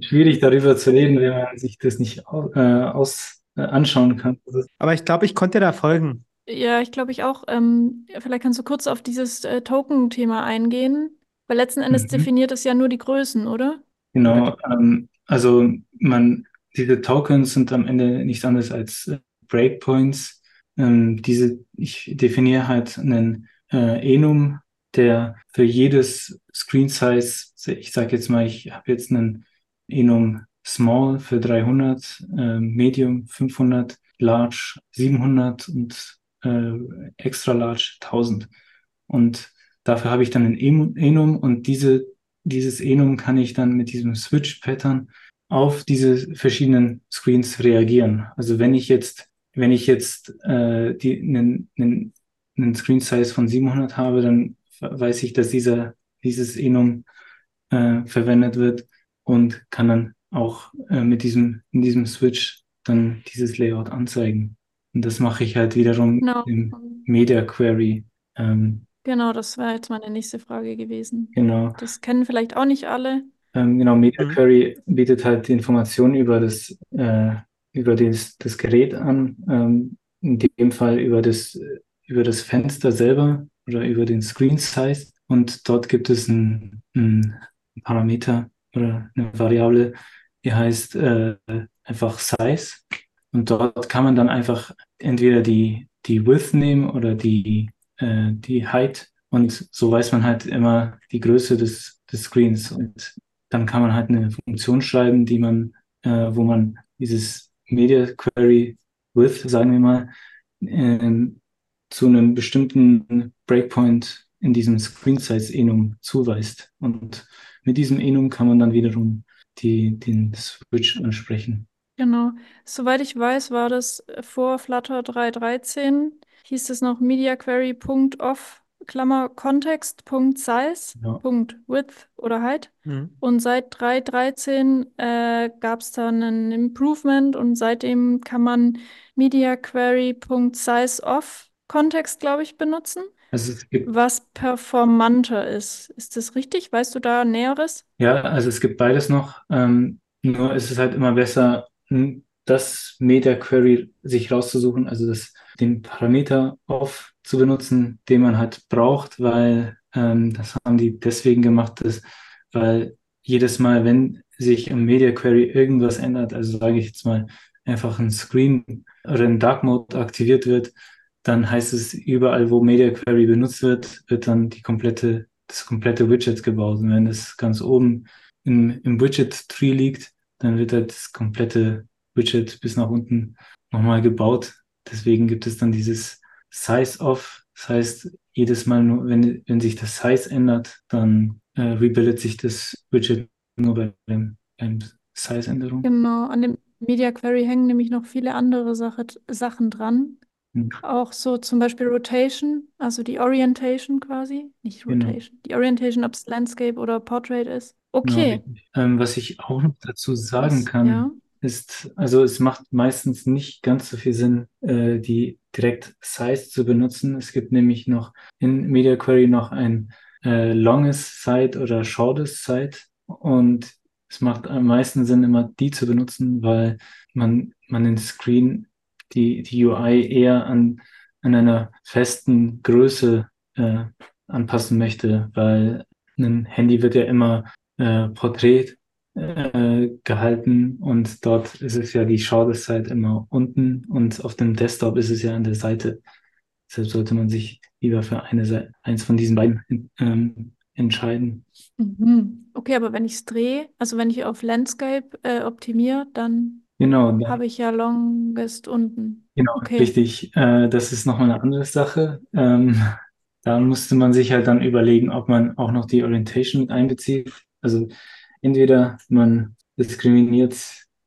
Schwierig darüber zu reden, wenn man sich das nicht äh, aus, äh, anschauen kann. Aber ich glaube, ich konnte da folgen. Ja, ich glaube ich auch. Ähm, vielleicht kannst du kurz auf dieses äh, Token-Thema eingehen, weil letzten Endes mhm. definiert es ja nur die Größen, oder? Genau. Ähm, also man, diese Tokens sind am Ende nichts anderes als äh, Breakpoints. Ähm, diese, ich definiere halt einen äh, Enum, der für jedes Screen Size, ich sage jetzt mal, ich habe jetzt einen Enum Small für 300, äh, Medium 500, Large 700 und äh, Extra Large 1000. Und dafür habe ich dann ein Enum und diese dieses Enum kann ich dann mit diesem Switch-Pattern auf diese verschiedenen Screens reagieren. Also wenn ich jetzt, wenn ich jetzt äh, die, einen, einen, einen Screen Size von 700 habe, dann weiß ich, dass dieser, dieses Enum äh, verwendet wird und kann dann auch äh, mit diesem, in diesem Switch dann dieses Layout anzeigen. Und das mache ich halt wiederum. Genau. im Media Query. Ähm, Genau, das wäre jetzt meine nächste Frage gewesen. Genau. Das kennen vielleicht auch nicht alle. Ähm, genau, Media mhm. Query bietet halt die Informationen über das, äh, über das, das Gerät an, ähm, in dem Fall über das, über das Fenster selber oder über den Screen Size. Und dort gibt es einen, einen Parameter oder eine Variable, die heißt äh, einfach Size. Und dort kann man dann einfach entweder die, die Width nehmen oder die äh, die Height und so weiß man halt immer die Größe des, des Screens und dann kann man halt eine Funktion schreiben, die man, äh, wo man dieses Media Query Width, sagen wir mal, äh, zu einem bestimmten Breakpoint in diesem Screen Size Enum zuweist. Und mit diesem Enum kann man dann wiederum die, den Switch ansprechen. Genau. Soweit ich weiß, war das vor Flutter 3.13 hieß es noch mediaquery.off, Klammer ja. Punkt Width oder Height. Mhm. Und seit 3.13 äh, gab es dann ein Improvement und seitdem kann man mediaquery.sizeOff Kontext, glaube ich, benutzen. Also es gibt, was performanter ist. Ist das richtig? Weißt du da Näheres? Ja, also es gibt beides noch. Ähm, nur ist es halt immer besser, das Media Query sich rauszusuchen, also das den Parameter off zu benutzen, den man halt braucht, weil ähm, das haben die deswegen gemacht, dass, weil jedes Mal, wenn sich im Media Query irgendwas ändert, also sage ich jetzt mal einfach ein Screen oder ein Dark Mode aktiviert wird, dann heißt es überall, wo Media Query benutzt wird, wird dann die komplette, das komplette Widget gebaut. Und wenn es ganz oben im, im Widget Tree liegt, dann wird halt das komplette Widget bis nach unten nochmal gebaut, Deswegen gibt es dann dieses Size-Off. Das heißt, jedes Mal, nur, wenn, wenn sich das Size ändert, dann äh, rebildet sich das Widget nur bei dem, beim Size-Änderung. Genau, an dem Media Query hängen nämlich noch viele andere Sache, Sachen dran. Hm. Auch so zum Beispiel Rotation, also die Orientation quasi. Nicht genau. Rotation, genau. die Orientation, ob es Landscape oder Portrait ist. Okay. Genau. Ähm, was ich auch noch dazu sagen was, kann, ja? ist, also es macht meistens nicht ganz so viel Sinn, äh, die direkt Size zu benutzen. Es gibt nämlich noch in Media Query noch ein äh, longes Site oder shortest Site und es macht am meisten Sinn, immer die zu benutzen, weil man, man den Screen, die, die UI eher an, an einer festen Größe äh, anpassen möchte, weil ein Handy wird ja immer äh, Porträt äh, gehalten und dort ist es ja die Schauderzeit immer unten und auf dem Desktop ist es ja an der Seite. Deshalb sollte man sich lieber für eine Seite, eins von diesen beiden ähm, entscheiden. Mhm. Okay, aber wenn ich es drehe, also wenn ich auf Landscape äh, optimiere, dann Genau, habe ich ja Longest unten. genau, Okay. richtig. Äh, das ist nochmal eine andere Sache. Ähm, da musste man sich halt dann überlegen, ob man auch noch die Orientation mit einbezieht. Also entweder man diskriminiert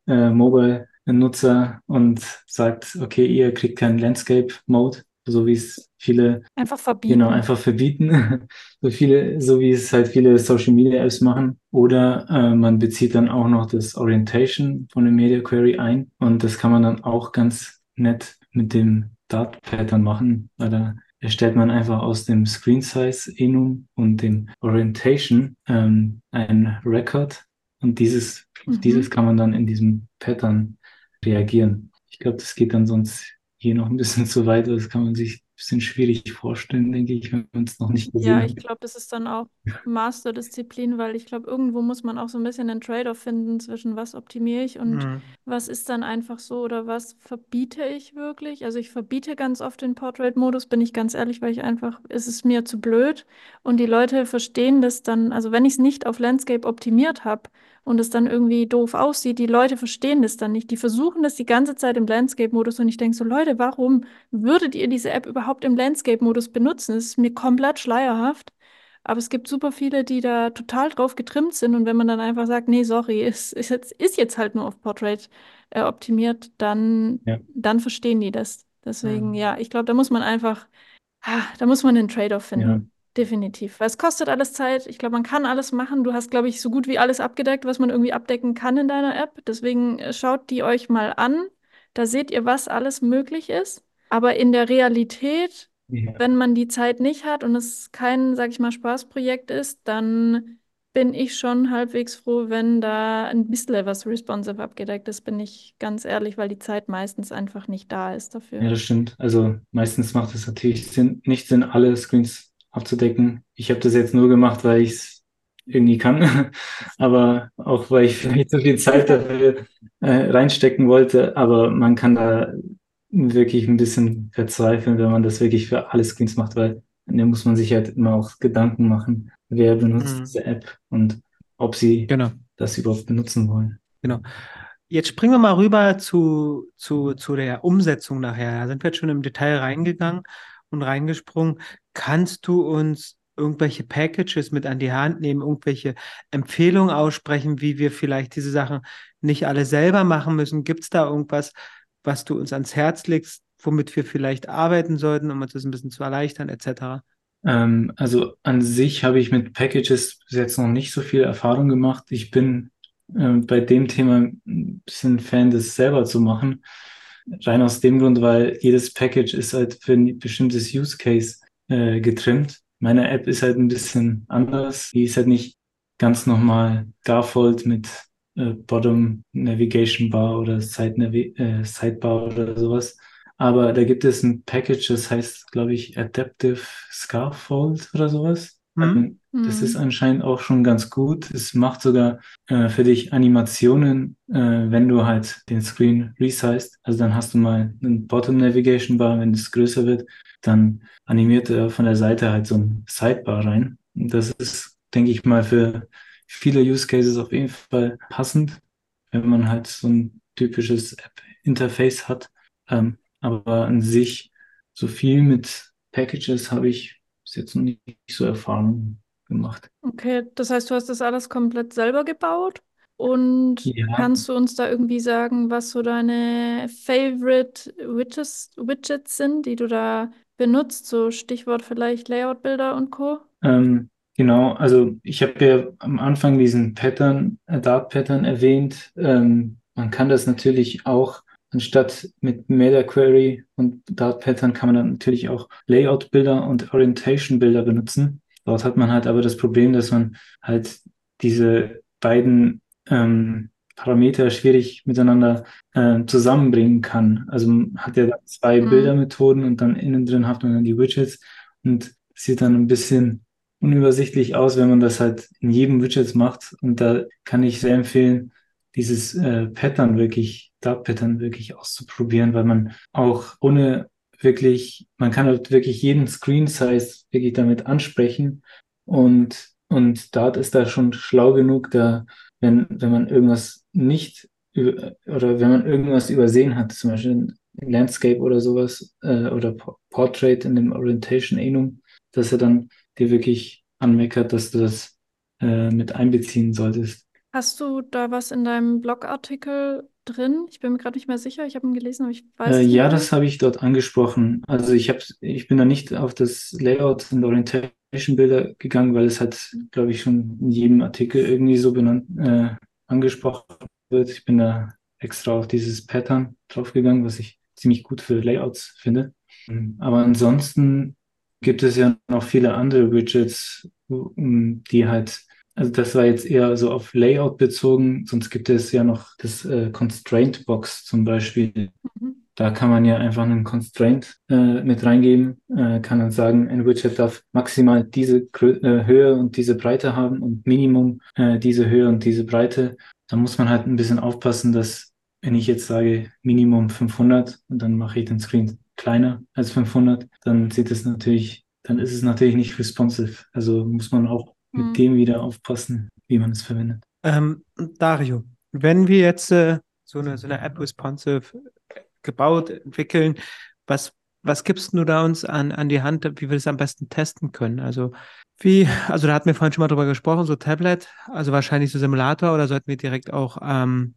äh, Mobile-Nutzer und sagt, okay, ihr kriegt keinen Landscape-Mode, so wie es viele Einfach Genau, verbieten. einfach verbieten. So viele, so wie es halt viele Social Media Apps machen. Oder äh, man bezieht dann auch noch das Orientation von dem Media Query ein. Und das kann man dann auch ganz nett mit dem Dart Pattern machen, weil da erstellt man einfach aus dem Screen Size Enum und dem Orientation ähm, ein Record. Und dieses, Mhm. dieses kann man dann in diesem Pattern reagieren. Ich glaube, das geht dann sonst hier noch ein bisschen zu weit. Das kann man sich ein bisschen schwierig vorstellen, denke ich, wenn man es noch nicht gesehen Ja, hat. ich glaube, das ist dann auch Masterdisziplin, weil ich glaube, irgendwo muss man auch so ein bisschen einen Trade-off finden zwischen was optimiere ich und Mhm. was ist dann einfach so oder was verbiete ich wirklich. Also ich verbiete ganz oft den Portrait-Modus, bin ich ganz ehrlich, weil ich einfach, es ist mir zu blöd und die Leute verstehen das dann, also wenn ich es nicht auf Landscape optimiert habe und es dann irgendwie doof aussieht, die Leute verstehen das dann nicht. Die versuchen das die ganze Zeit im Landscape-Modus und ich denke so, Leute, warum würdet ihr diese App überhaupt im Landscape-Modus benutzen? Es ist mir komplett schleierhaft. Aber es gibt super viele, die da total drauf getrimmt sind. Und wenn man dann einfach sagt, nee, sorry, ist, ist jetzt, ist jetzt halt nur auf Portrait äh, optimiert, dann, Ja. dann verstehen die das. Deswegen, Mhm. ja, ich glaube, da muss man einfach, ah, da muss man einen Trade-off finden. Ja. Definitiv. Weil es kostet alles Zeit. Ich glaube, man kann alles machen. Du hast, glaube ich, so gut wie alles abgedeckt, was man irgendwie abdecken kann in deiner App. Deswegen äh, schaut die euch mal an. Da seht ihr, was alles möglich ist. Aber in der Realität, Ja. wenn man die Zeit nicht hat und es kein, sag ich mal, Spaßprojekt ist, dann bin ich schon halbwegs froh, wenn da ein bisschen was responsive abgedeckt ist, bin ich ganz ehrlich, weil die Zeit meistens einfach nicht da ist Ja, dafür. das stimmt. Also meistens macht es natürlich Sinn, nicht Sinn, alle Screens abzudecken. Ich habe das jetzt nur gemacht, weil ich es irgendwie kann, aber auch weil ich vielleicht so viel Zeit dafür äh, reinstecken wollte. Aber man kann da wirklich ein bisschen verzweifeln, wenn man das wirklich für alle Screens macht, weil da muss man sich halt immer auch Gedanken machen, wer benutzt Mhm. diese App und ob sie Genau. das überhaupt benutzen wollen. Genau. Jetzt springen wir mal rüber zu, zu, zu der Umsetzung nachher. Da sind wir jetzt schon im Detail reingegangen und reingesprungen. Kannst du uns irgendwelche Packages mit an die Hand nehmen, irgendwelche Empfehlungen aussprechen, wie wir vielleicht diese Sachen nicht alle selber machen müssen? Gibt es da irgendwas, was du uns ans Herz legst, womit wir vielleicht arbeiten sollten, um uns das ein bisschen zu erleichtern, etc.? Ähm, also an sich habe ich mit Packages bis jetzt noch nicht so viel Erfahrung gemacht. Ich bin ähm, bei dem Thema ein bisschen Fan, das selber zu machen. Rein aus dem Grund, weil jedes Package ist halt für ein bestimmtes Use Case äh, getrimmt. Meine App ist halt ein bisschen anders. Die ist halt nicht ganz normal Garfold mit äh, Bottom Navigation Bar oder Side Navi äh, Sidebar oder sowas. Aber da gibt es ein Package, das heißt, glaube ich, Adaptive Scarfold oder sowas. Mhm. Das ist Hm. anscheinend auch schon ganz gut. Es macht sogar äh, für dich Animationen, äh, wenn du halt den Screen resized. Also dann hast du mal einen Bottom Navigation Bar, wenn es größer wird, dann animiert er von der Seite halt so ein Sidebar rein. Und das ist, denke ich mal, für viele Use Cases auf jeden Fall passend, wenn man halt so ein typisches App-Interface hat. Ähm, aber an sich, so viel mit Packages habe ich bis jetzt noch nicht so Erfahrung gemacht. Okay, das heißt, du hast das alles komplett selber gebaut und Ja, kannst du uns da irgendwie sagen, was so deine Favorite Widgets, Widgets sind, die du da benutzt? So Stichwort vielleicht Layout-Bilder und Co. ähm, genau. Also ich habe ja am Anfang diesen Pattern, äh, Dart Pattern erwähnt. Ähm, man kann das natürlich auch anstatt mit Meta Query und Dart Pattern kann man dann natürlich auch Layout Bilder und Orientation Bilder benutzen. Dort hat man halt aber das Problem, dass man halt diese beiden ähm, Parameter schwierig miteinander äh, zusammenbringen kann. Also man hat ja zwei Mhm. Bildermethoden und dann innen drin hat man dann die Widgets und sieht dann ein bisschen unübersichtlich aus, wenn man das halt in jedem Widget macht. Und da kann ich sehr empfehlen, dieses äh, Pattern wirklich, Dark Pattern wirklich auszuprobieren, weil man auch ohne wirklich, man kann halt wirklich jeden Screen Size wirklich damit ansprechen und, und Dart ist da schon schlau genug, da, wenn, wenn man irgendwas nicht oder wenn man irgendwas übersehen hat, zum Beispiel Landscape oder sowas, äh, oder Por- Portrait in dem Orientation Enum, dass er dann dir wirklich anmeckert, dass du das äh, mit einbeziehen solltest. Hast du da was in deinem Blogartikel drin? Ich bin mir gerade nicht mehr sicher. Ich habe ihn gelesen, aber ich weiß Äh, es nicht ja, mehr. das habe ich dort angesprochen. Also ich habe, ich bin da nicht auf das Layout und Orientation Bilder gegangen, weil es halt, glaube ich, schon in jedem Artikel irgendwie so benannt, äh, angesprochen wird. Ich bin da extra auf dieses Pattern draufgegangen, was ich ziemlich gut für Layouts finde. Aber ansonsten gibt es ja noch viele andere Widgets, um, die halt, also das war jetzt eher so auf Layout bezogen, sonst gibt es ja noch das äh, Constraint Box zum Beispiel. Mhm. Da kann man ja einfach einen Constraint äh, mit reingeben, äh, kann dann sagen, ein Widget darf maximal diese Grö äh, Höhe und diese Breite haben und Minimum äh, diese Höhe und diese Breite. Da muss man halt ein bisschen aufpassen, dass wenn ich jetzt sage Minimum 500 und dann mache ich den Screen kleiner als 500, dann sieht es natürlich, dann ist es natürlich nicht responsive. Also muss man auch Mhm. mit dem wieder aufpassen, wie man es verwendet. Ähm, Dario, wenn wir jetzt äh, so eine, so eine App responsive gebaut, entwickeln, was, was gibst du da uns an, an die Hand, wie wir das am besten testen können? Also wie, also da hatten wir vorhin schon mal drüber gesprochen, so Tablet, also wahrscheinlich so Simulator oder sollten wir direkt auch, ähm,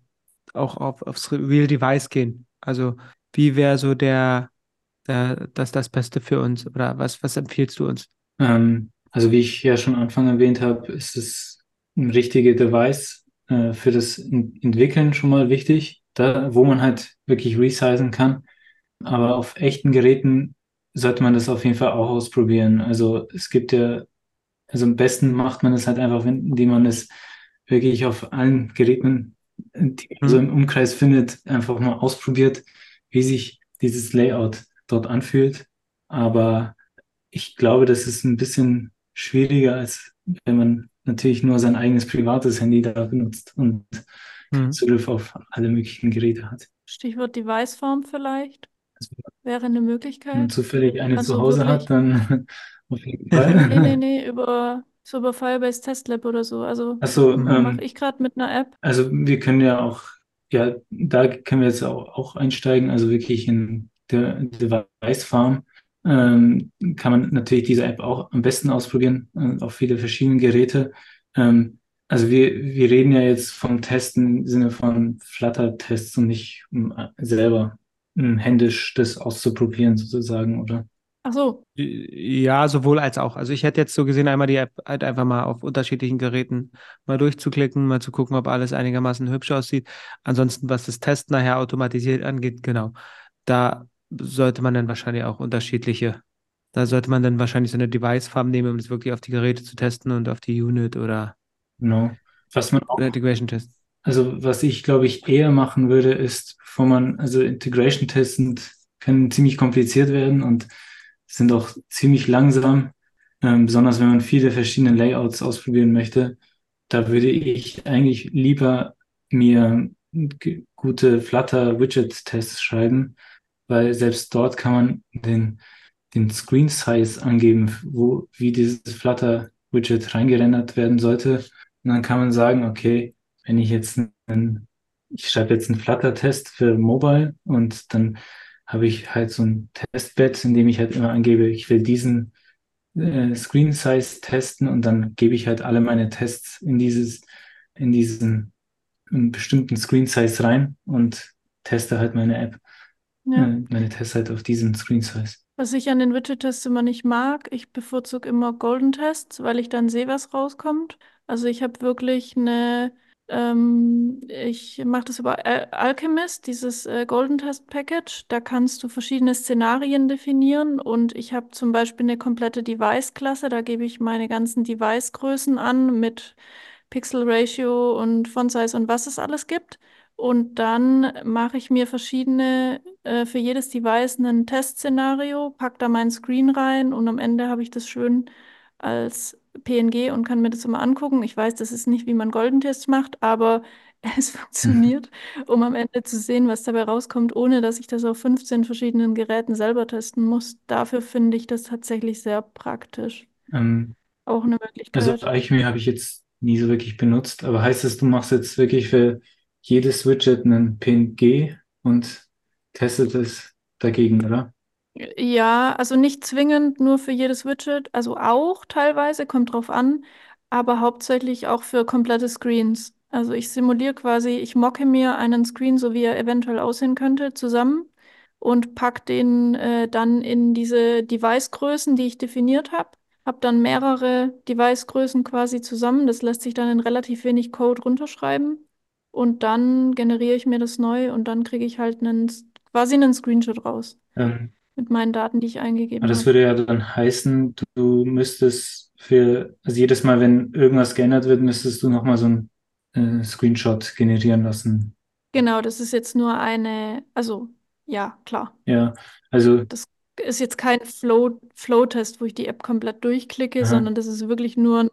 auch auf, aufs Real Device gehen? Also wie wäre so der, der, das, das Beste für uns oder was, was empfiehlst du uns? Ähm, also wie ich ja schon am Anfang erwähnt habe, ist es ein richtiger Device äh, für das En- Entwickeln schon mal wichtig, da wo man halt wirklich resizen kann. Aber auf echten Geräten sollte man das auf jeden Fall auch ausprobieren. Also es gibt ja, also am besten macht man es halt einfach, indem man es wirklich auf allen Geräten, die man so im Umkreis findet, einfach mal ausprobiert, wie sich dieses Layout dort anfühlt. Aber ich glaube, das ist ein bisschen schwieriger, als wenn man natürlich nur sein eigenes privates Handy da benutzt und Hm. Zugriff auf alle möglichen Geräte hat. Stichwort Device-Form vielleicht Also, wäre eine wenn man Möglichkeit. zufällig eine Also zu Hause wirklich- hat, dann auf jeden Nee, nee, Fall. nee, über so über Firebase Testlab oder so. Also mache ähm, ich gerade mit einer App. also wir können ja auch, ja, da können wir jetzt auch, auch einsteigen, also wirklich in der Device Farm. Ähm, kann man natürlich diese App auch am besten ausprobieren, äh, auf viele verschiedene Geräte. Ähm, also wir, wir reden ja jetzt vom Testen im Sinne von Flutter-Tests und nicht um äh, selber um händisch das auszuprobieren sozusagen, oder? Ach so, Ja, sowohl als auch. Also ich hätte jetzt so gesehen, einmal die App halt einfach mal auf unterschiedlichen Geräten mal durchzuklicken, mal zu gucken, ob alles einigermaßen hübsch aussieht. Ansonsten, was das Testen nachher automatisiert angeht, genau, da sollte man dann wahrscheinlich auch unterschiedliche, da sollte man dann wahrscheinlich so eine Device-Farm nehmen, um das wirklich auf die Geräte zu testen und auf die Unit oder, Genau. Was man auch Integration testen. Also was ich glaube ich eher machen würde, ist, bevor man, also Integration-Tests sind, können ziemlich kompliziert werden und sind auch ziemlich langsam, ähm, besonders wenn man viele verschiedene Layouts ausprobieren möchte. Da würde ich eigentlich lieber mir gute Flutter-Widget-Tests schreiben, weil selbst dort kann man den, den Screen Size angeben, wo, wie dieses Flutter-Widget reingerendert werden sollte. Und dann kann man sagen, okay, wenn ich jetzt einen, ich schreibe jetzt einen Flutter-Test für Mobile und dann habe ich halt so ein Testbed, in dem ich halt immer angebe, ich will diesen äh, Screen Size testen und dann gebe ich halt alle meine Tests in dieses, in diesen einen bestimmten Screen Size rein und teste halt meine App, ja. meine Tests halt auf diesen Screen Size. Was ich an den Widget-Tests immer nicht mag, ich bevorzuge immer Golden Tests, weil ich dann sehe, was rauskommt. Also ich habe wirklich eine Ähm, ich mache das über Al Alchemist, dieses äh, Golden Test Package. Da kannst du verschiedene Szenarien definieren und ich habe zum Beispiel eine komplette Device-Klasse. Da gebe ich meine ganzen Device-Größen an mit Pixel Ratio und Font Size und was es alles gibt. Und dann mache ich mir verschiedene, äh, für jedes Device ein Testszenario, packe da meinen Screen rein und am Ende habe ich das schön als PNG und kann mir das immer angucken. Ich weiß, das ist nicht, wie man Golden-Tests macht, aber es funktioniert, um am Ende zu sehen, was dabei rauskommt, ohne dass ich das auf 15 verschiedenen Geräten selber testen muss. Dafür finde ich das tatsächlich sehr praktisch. Ähm, Auch eine also Möglichkeit. Alchemy habe ich jetzt nie so wirklich benutzt, aber heißt das, du machst jetzt wirklich für jedes Widget einen PNG und testest es dagegen, oder? Ja, also nicht zwingend nur für jedes Widget, also auch teilweise, kommt drauf an, aber hauptsächlich auch für komplette Screens. Also ich simuliere quasi, ich mocke mir einen Screen, so wie er eventuell aussehen könnte, zusammen und pack den äh, dann in diese Device-Größen, die ich definiert habe. Hab dann mehrere Device-Größen quasi zusammen. Das lässt sich dann in relativ wenig Code runterschreiben. Und dann generiere ich mir das neu und dann kriege ich halt einen, quasi einen Screenshot raus Ähm, mit meinen Daten, die ich aber eingegeben das habe. würde ja dann heißen, du müsstest für, also jedes Mal, wenn irgendwas geändert wird, müsstest du nochmal so einen äh, Screenshot generieren lassen. Genau, das ist jetzt nur eine, also ja, klar. Ja, also, Das ist jetzt kein Flow, Flow-Test, wo ich die App komplett durchklicke, aha. sondern das ist wirklich nur ein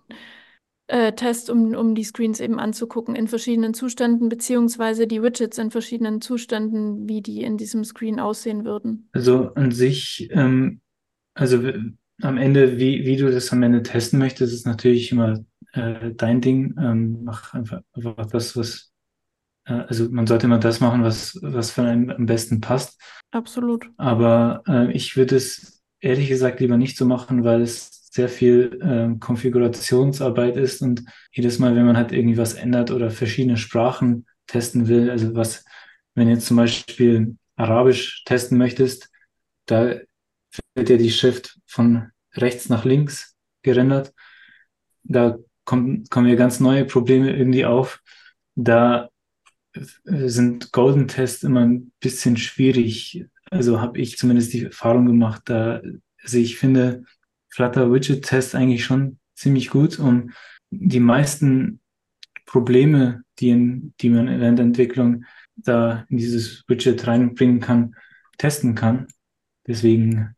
äh, Test, um, um die Screens eben anzugucken in verschiedenen Zuständen, beziehungsweise die Widgets in verschiedenen Zuständen, wie die in diesem Screen aussehen würden. Also an sich, ähm, also am Ende, wie, wie du das am Ende testen möchtest, ist natürlich immer äh, dein Ding. Ähm, mach einfach, einfach das, was, äh, also man sollte immer das machen, was, was für einen am besten passt. Absolut. Aber äh, ich würde es ehrlich gesagt lieber nicht so machen, weil es sehr viel ähm, Konfigurationsarbeit ist und jedes Mal, wenn man halt irgendwie was ändert oder verschiedene Sprachen testen will, also was, wenn jetzt zum Beispiel Arabisch testen möchtest, da wird ja die Schrift von rechts nach links gerendert. Da kommen, kommen ja ganz neue Probleme irgendwie auf. Da äh, sind Golden Tests immer ein bisschen schwierig. Also habe ich zumindest die Erfahrung gemacht, da, also ich finde Flutter Widget Test eigentlich schon ziemlich gut, um die meisten Probleme, die, in, die man in der Entwicklung da in dieses Widget reinbringen kann, testen kann. Deswegen,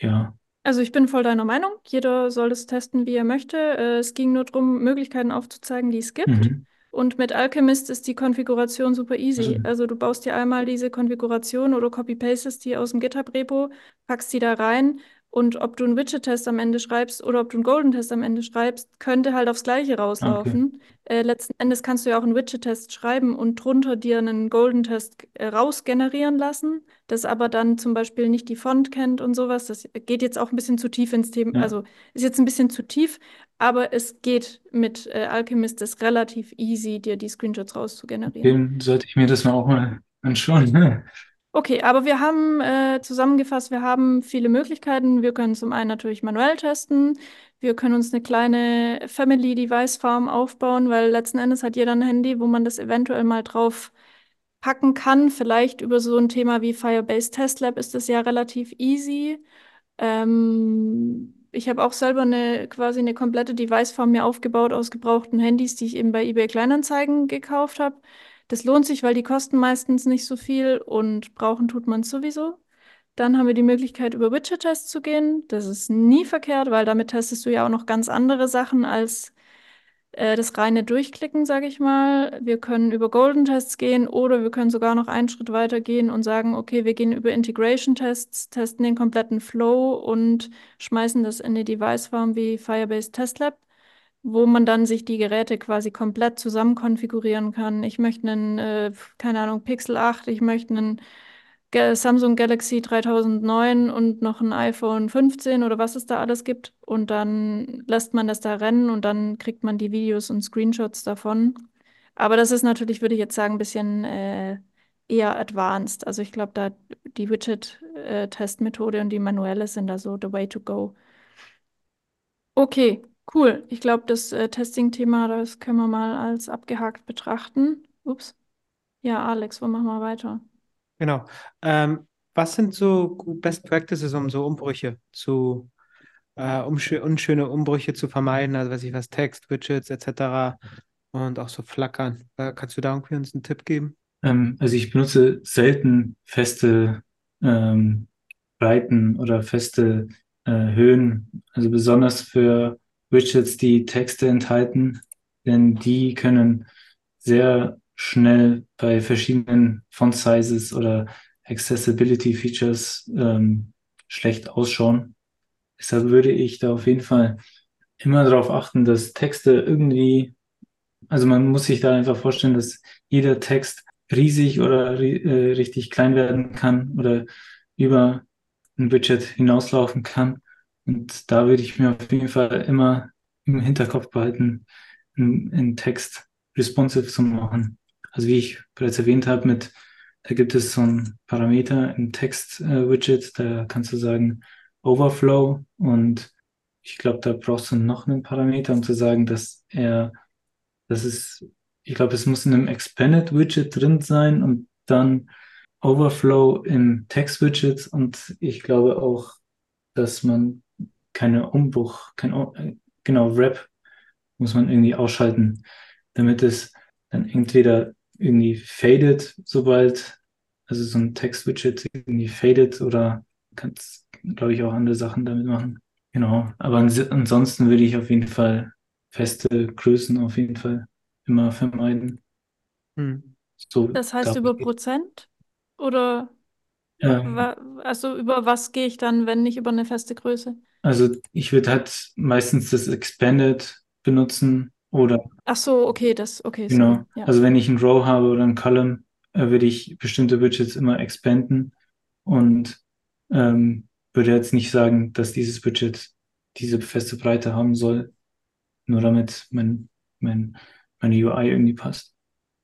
ja. Also ich bin voll deiner Meinung. Jeder soll das testen, wie er möchte. Äh, es ging nur darum, Möglichkeiten aufzuzeigen, die es gibt. Mhm. Und mit Alchemist ist die Konfiguration super easy. Also du baust dir einmal diese Konfiguration oder copy-pastest die aus dem GitHub-Repo, packst die da rein und ob du einen Widget-Test am Ende schreibst oder ob du einen Golden-Test am Ende schreibst, könnte halt aufs Gleiche okay. rauslaufen. Äh, letzten Endes kannst du ja auch einen Widget-Test schreiben und drunter dir einen Golden-Test äh, rausgenerieren lassen, das aber dann zum Beispiel nicht die Font kennt und sowas. Das geht jetzt auch ein bisschen zu tief ins Thema, Ja, also ist jetzt ein bisschen zu tief, aber es geht mit äh, Alchemist ist relativ easy, dir die Screenshots rauszugenerieren. dem sollte ich mir das mal auch mal anschauen. Okay, aber wir haben äh, zusammengefasst, wir haben viele Möglichkeiten. Wir können zum einen natürlich manuell testen. Wir können uns eine kleine Family Device Farm aufbauen, weil letzten Endes hat jeder ein Handy, wo man das eventuell mal drauf packen kann. Vielleicht über so ein Thema wie Firebase Test Lab ist das ja relativ easy. Ähm, ich habe auch selber eine quasi eine komplette Device-Farm mir aufgebaut aus gebrauchten Handys, die ich eben bei eBay Kleinanzeigen gekauft habe. Das lohnt sich, weil die kosten meistens nicht so viel und brauchen tut man es sowieso. Dann haben wir die Möglichkeit, über Widget-Tests zu gehen. Das ist nie verkehrt, weil damit testest du ja auch noch ganz andere Sachen als äh, das reine Durchklicken, sage ich mal. Wir können über Golden Tests gehen oder wir können sogar noch einen Schritt weiter gehen und sagen, okay, wir gehen über Integration Tests, testen den kompletten Flow und schmeißen das in eine Device Farm wie Firebase Test Lab, wo man dann sich die Geräte quasi komplett zusammen konfigurieren kann. Ich möchte einen, äh, keine Ahnung, Pixel 8, ich möchte einen Samsung Galaxy 3009 und noch ein iPhone 15 oder was es da alles gibt. Und dann lässt man das da rennen und dann kriegt man die Videos und Screenshots davon. Aber das ist natürlich, würde ich jetzt sagen, ein bisschen äh, eher advanced. Also ich glaube, da die Widget-Testmethode und die manuelle sind da so the way to go. Okay, Cool. Ich glaube, das äh, Testing-Thema, das können wir mal als abgehakt betrachten. Ups. Ja, Alex, wo machen wir weiter? Genau. Ähm, was sind so Best Practices, um so Umbrüche zu, äh, um unschöne Umbrüche zu vermeiden? Also, weiß ich was, Text, Widgets etc. und auch so Flackern. Äh, kannst du da irgendwie uns einen Tipp geben? Ähm, also ich benutze selten feste ähm, Breiten oder feste äh, Höhen, also besonders für Widgets, die Texte enthalten, denn die können sehr schnell bei verschiedenen Font Sizes oder Accessibility Features ähm, schlecht ausschauen. Deshalb würde ich da auf jeden Fall immer darauf achten, dass Texte irgendwie, also man muss sich da einfach vorstellen, dass jeder Text riesig oder äh, richtig klein werden kann oder über ein Widget hinauslaufen kann. Und da würde ich mir auf jeden Fall immer im Hinterkopf behalten, einen Text responsive zu machen. Also wie ich bereits erwähnt habe, mit da gibt es so ein Parameter im Text-Widget, da kannst du sagen Overflow und ich glaube, da brauchst du noch einen Parameter, um zu sagen, dass er, das ist, ich glaube, es muss in einem Expanded-Widget drin sein und dann Overflow im Text-Widget und ich glaube auch, dass man keine Umbruch, kein, genau, Wrap muss man irgendwie ausschalten, damit es dann entweder irgendwie faded, sobald, also so ein Text-Widget irgendwie faded oder kannst, glaube ich, auch andere Sachen damit machen. Genau. Aber ans ansonsten würde ich auf jeden Fall feste Größen auf jeden Fall immer vermeiden. Hm. So das heißt über Prozent? Oder ähm, also über was gehe ich dann, wenn nicht über eine feste Größe? Also ich würde halt meistens das Expanded benutzen oder. Ach so, okay, das, okay. Genau. So, ja. Also wenn ich ein Row habe oder ein Column, äh, würde ich bestimmte Widgets immer expanden und ähm, würde jetzt nicht sagen, dass dieses Widget diese feste Breite haben soll, nur damit mein, mein, meine UI irgendwie passt.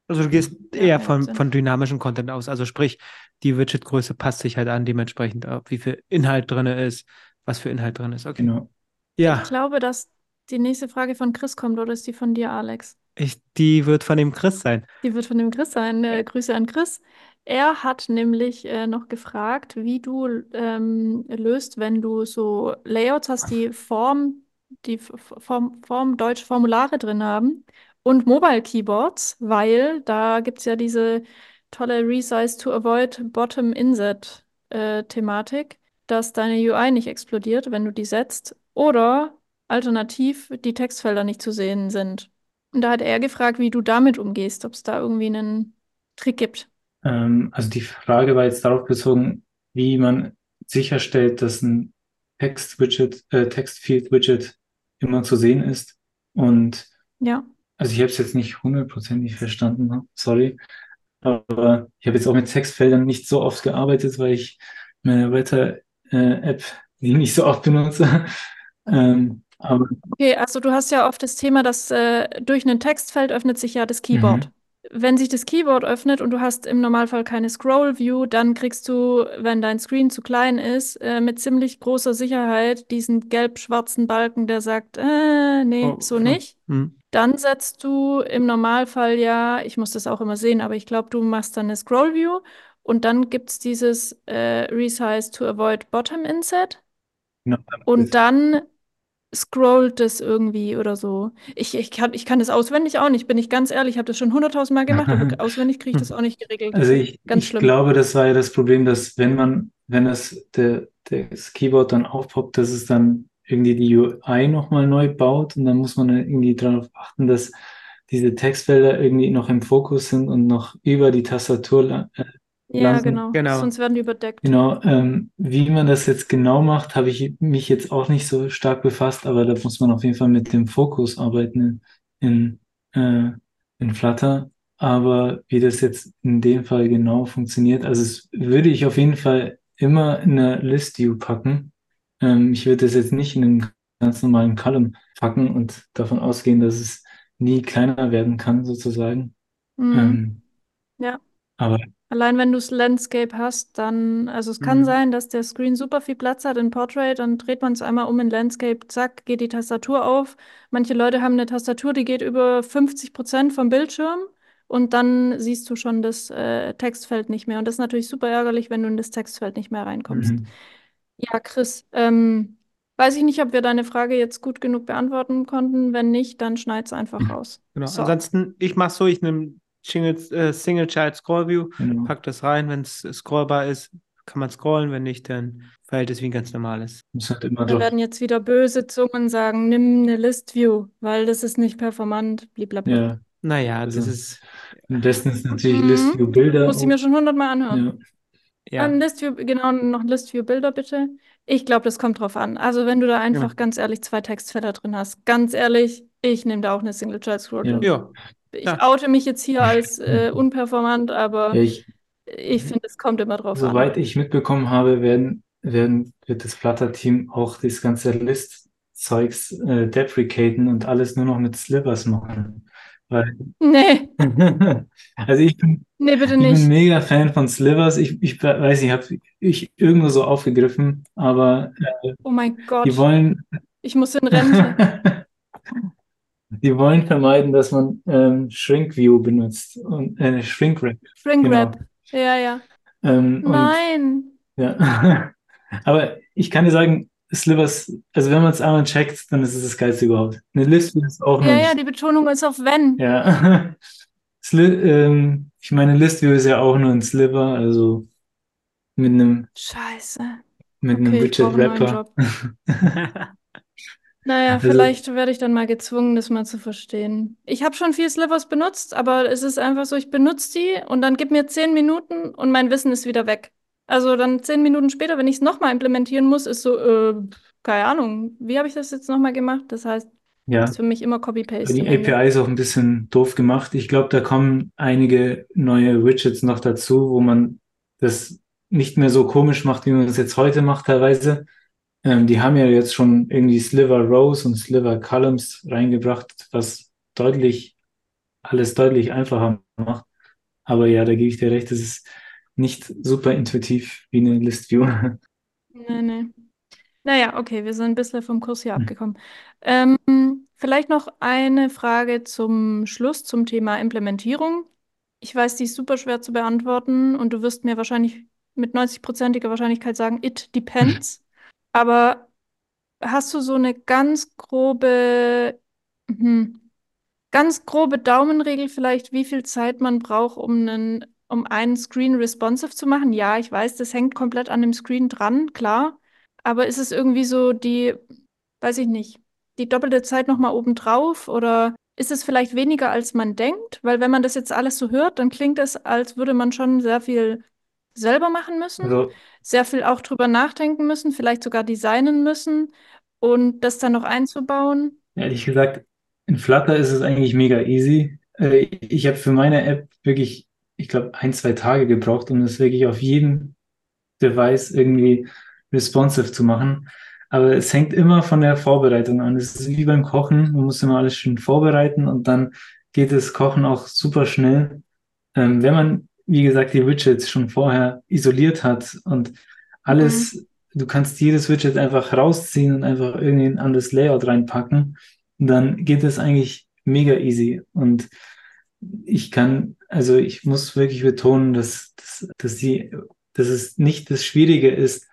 Also du gehst eher von, von dynamischem Content aus. Also sprich, die Widgetgröße passt sich halt an, dementsprechend, wie viel Inhalt drin ist, was für Inhalt drin ist. Okay. Genau. Ja. Ich glaube, dass die nächste Frage von Chris kommt, oder ist die von dir, Alex? Ich, die wird von dem Chris sein. Die wird von dem Chris sein. Äh, Grüße an Chris. Er hat nämlich äh, noch gefragt, wie du ähm, löst, wenn du so Layouts hast, die Form, die Form, Form Deutsch Formulare drin haben und Mobile Keyboards, weil da gibt es ja diese tolle Resize to Avoid Bottom Inset äh, Thematik, dass deine UI nicht explodiert, wenn du die setzt. Oder alternativ die Textfelder nicht zu sehen sind. Und da hat er gefragt, wie du damit umgehst, ob es da irgendwie einen Trick gibt. Ähm, also die Frage war jetzt darauf bezogen, wie man sicherstellt, dass ein Text-Widget, äh, Text-Field-Widget immer zu sehen ist. Und ja. also ich habe es jetzt nicht hundertprozentig verstanden, ne? sorry. Aber ich habe jetzt auch mit Textfeldern nicht so oft gearbeitet, weil ich meine Wetter-App äh, die nicht so oft benutze. ähm, aber okay, also du hast ja oft das Thema, dass äh, durch ein Textfeld öffnet sich ja das Keyboard. Mhm. Wenn sich das Keyboard öffnet und du hast im Normalfall keine Scroll View, dann kriegst du, wenn dein Screen zu klein ist, äh, mit ziemlich großer Sicherheit diesen gelb-schwarzen Balken, der sagt, äh, nee, oh, so nicht. Hm. Dann setzt du im Normalfall ja, ich muss das auch immer sehen, aber ich glaube, du machst dann eine Scroll View und dann gibt es dieses äh, Resize to Avoid Bottom Inset. No, und dann scrollt es irgendwie oder so. Ich, ich, kann, ich kann das auswendig auch nicht, bin ich ganz ehrlich. Ich habe das schon hunderttausend Mal gemacht, aber auswendig kriege ich das auch nicht geregelt. Also ich, ganz ich schlimm. glaube, das war ja das Problem, dass wenn man, wenn das, der, das Keyboard dann aufpoppt, dass es dann irgendwie die UI nochmal neu baut und dann muss man irgendwie darauf achten, dass diese Textfelder irgendwie noch im Fokus sind und noch über die Tastatur ja, genau. genau. Sonst werden die überdeckt. Genau. Ähm, wie man das jetzt genau macht, habe ich mich jetzt auch nicht so stark befasst, aber da muss man auf jeden Fall mit dem Fokus arbeiten in, in, äh, in Flutter. Aber wie das jetzt in dem Fall genau funktioniert, also es würde ich auf jeden Fall immer in eine List View packen. Ähm, ich würde das jetzt nicht in einen ganz normalen Column packen und davon ausgehen, dass es nie kleiner werden kann, sozusagen. Mhm. Ähm, ja. Aber Allein wenn du das Landscape hast, dann, also es kann Mhm. sein, dass der Screen super viel Platz hat in Portrait, dann dreht man es einmal um in Landscape, zack, geht die Tastatur auf. Manche Leute haben eine Tastatur, die geht über 50 Prozent vom Bildschirm und dann siehst du schon das äh, Textfeld nicht mehr. Und das ist natürlich super ärgerlich, wenn du in das Textfeld nicht mehr reinkommst. Mhm. Ja, Chris, ähm, weiß ich nicht, ob wir deine Frage jetzt gut genug beantworten konnten. Wenn nicht, dann schneid's einfach raus. Genau. So. Ansonsten, ich mache so, ich nehme Single, äh, Single Child Scroll View, Genau. pack das rein, wenn es scrollbar ist, kann man scrollen, wenn nicht, dann verhält es wie ein ganz normales. Halt immer Da drauf. werden jetzt wieder böse Zungen sagen, nimm eine List View, weil das ist nicht performant, blablabla. Ja, Naja, das Also- ist, am besten ist natürlich Mhm. List View Bilder. Muss ich mir schon hundertmal anhören. Ja, ja, List View, genau, noch ein List View Bilder bitte. Ich glaube, das kommt drauf an. Also wenn du da einfach Genau. ganz ehrlich zwei Textfelder drin hast, ganz ehrlich, ich nehme da auch eine Single Child Scroll Ja. View. ja, Ich Ja. oute mich jetzt hier als äh, unperformant, aber ja ich, ich finde, es kommt immer drauf soweit an. ich mitbekommen habe, werden, werden, wird das Flutter-Team auch das ganze List-Zeugs äh, deprecaten und alles nur noch mit Slivers machen. Weil, Nee, also ich bin, nee, bitte ich bin mega Fan von Slivers. Ich, ich weiß nicht, habe ich irgendwo so aufgegriffen, aber Oh mein die Gott, wollen, ich muss in Rente. die wollen vermeiden, dass man ähm, Shrink View benutzt und äh, Shrink Wrap. Shrink Genau. Wrap. Ja, ja. Ähm, und Nein. Ja. Aber ich kann dir sagen, Slivers, also wenn man es einmal checkt, dann ist es das Geilste überhaupt. Eine List ist auch Ja, ja, die Betonung ist auf wenn. ja. Sli ähm, ich meine, Listview ist ja auch nur ein Sliver, also mit einem, Scheiße. mit einem Okay, neuen Widget-Wrapper. Job. Naja, Also- vielleicht werde ich dann mal gezwungen, das mal zu verstehen. Ich habe schon viel Slivers benutzt, aber es ist einfach so, ich benutze die und dann gib mir zehn Minuten und mein Wissen ist wieder weg. Also dann zehn Minuten später, wenn ich es nochmal implementieren muss, ist so, äh, keine Ahnung, wie habe ich das jetzt nochmal gemacht? Das heißt, Ja, ist für mich immer Copy-Paste. die. API ist auch ein bisschen doof gemacht. Ich glaube, da kommen einige neue Widgets noch dazu, wo man das nicht mehr so komisch macht, wie man das jetzt heute macht teilweise. Ähm, die haben ja jetzt schon irgendwie Sliver Rows und Sliver Columns reingebracht, was deutlich, alles deutlich einfacher macht. Aber ja, da gebe ich dir recht, es ist nicht super intuitiv wie eine List View. Nee, nee. Naja, okay, wir sind ein bisschen vom Kurs hier Hm. abgekommen. Ähm, vielleicht noch eine Frage zum Schluss zum Thema Implementierung. Ich weiß, die ist super schwer zu beantworten und du wirst mir wahrscheinlich mit 90-prozentiger Wahrscheinlichkeit sagen, it depends. Aber hast du so eine ganz grobe, hm, ganz grobe Daumenregel vielleicht, wie viel Zeit man braucht, um einen, um einen Screen responsive zu machen? Ja, ich weiß, das hängt komplett an dem Screen dran, klar. Aber ist es irgendwie so die, weiß ich nicht, die doppelte Zeit nochmal obendrauf oder ist es vielleicht weniger, als man denkt? Weil wenn man das jetzt alles so hört, dann klingt es, als würde man schon sehr viel selber machen müssen, Also, sehr viel auch drüber nachdenken müssen, vielleicht sogar designen müssen und das dann noch einzubauen. ehrlich gesagt, in Flutter ist es eigentlich mega easy. Äh, ich habe für meine App wirklich, ich glaube, ein, zwei Tage gebraucht, um das wirklich auf jedem Device irgendwie responsive zu machen. Aber es hängt immer von der Vorbereitung an. Es ist wie beim Kochen. Man muss immer alles schön vorbereiten und dann geht das Kochen auch super schnell. Ähm, wenn man, wie gesagt, die Widgets schon vorher isoliert hat und alles, du kannst jedes Widget einfach rausziehen und einfach irgendwie ein anderes Layout reinpacken, dann geht es eigentlich mega easy. Und ich kann, also ich muss wirklich betonen, dass, dass, dass die, dass es nicht das Schwierige ist,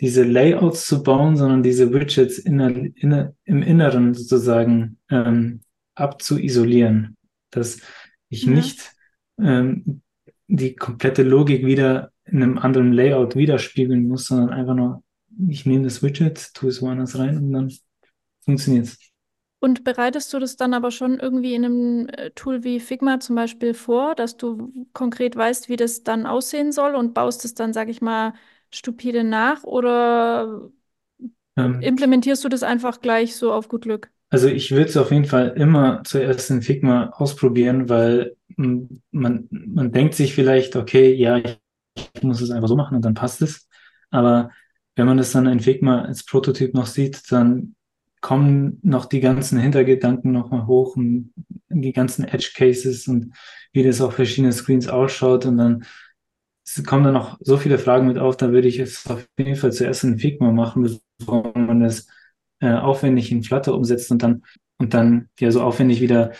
diese Layouts zu bauen, sondern diese Widgets inner, inner, im Inneren sozusagen ähm, abzuisolieren, dass ich Ja. nicht ähm, die komplette Logik wieder in einem anderen Layout widerspiegeln muss, sondern einfach nur, ich nehme das Widget, tue es woanders rein und dann funktioniert es. Und bereitest du das dann aber schon irgendwie in einem äh, Tool wie Figma zum Beispiel vor, dass du konkret weißt, wie das dann aussehen soll und baust es dann, sag ich mal, stupide nach oder Ähm, implementierst du das einfach gleich so auf gut Glück? Also ich würde es auf jeden Fall immer zuerst in Figma ausprobieren, weil man, man denkt sich vielleicht, okay, ja, ich, muss es einfach so machen und dann passt es. Aber wenn man das dann in Figma als Prototyp noch sieht, dann kommen noch die ganzen Hintergedanken nochmal hoch und die ganzen Edge Cases und wie das auf verschiedenen Screens ausschaut und dann es kommen dann noch so viele Fragen mit auf, da würde ich es auf jeden Fall zuerst in Figma machen, bevor man das äh, aufwendig in Flutter umsetzt und dann und dann ja so aufwendig wieder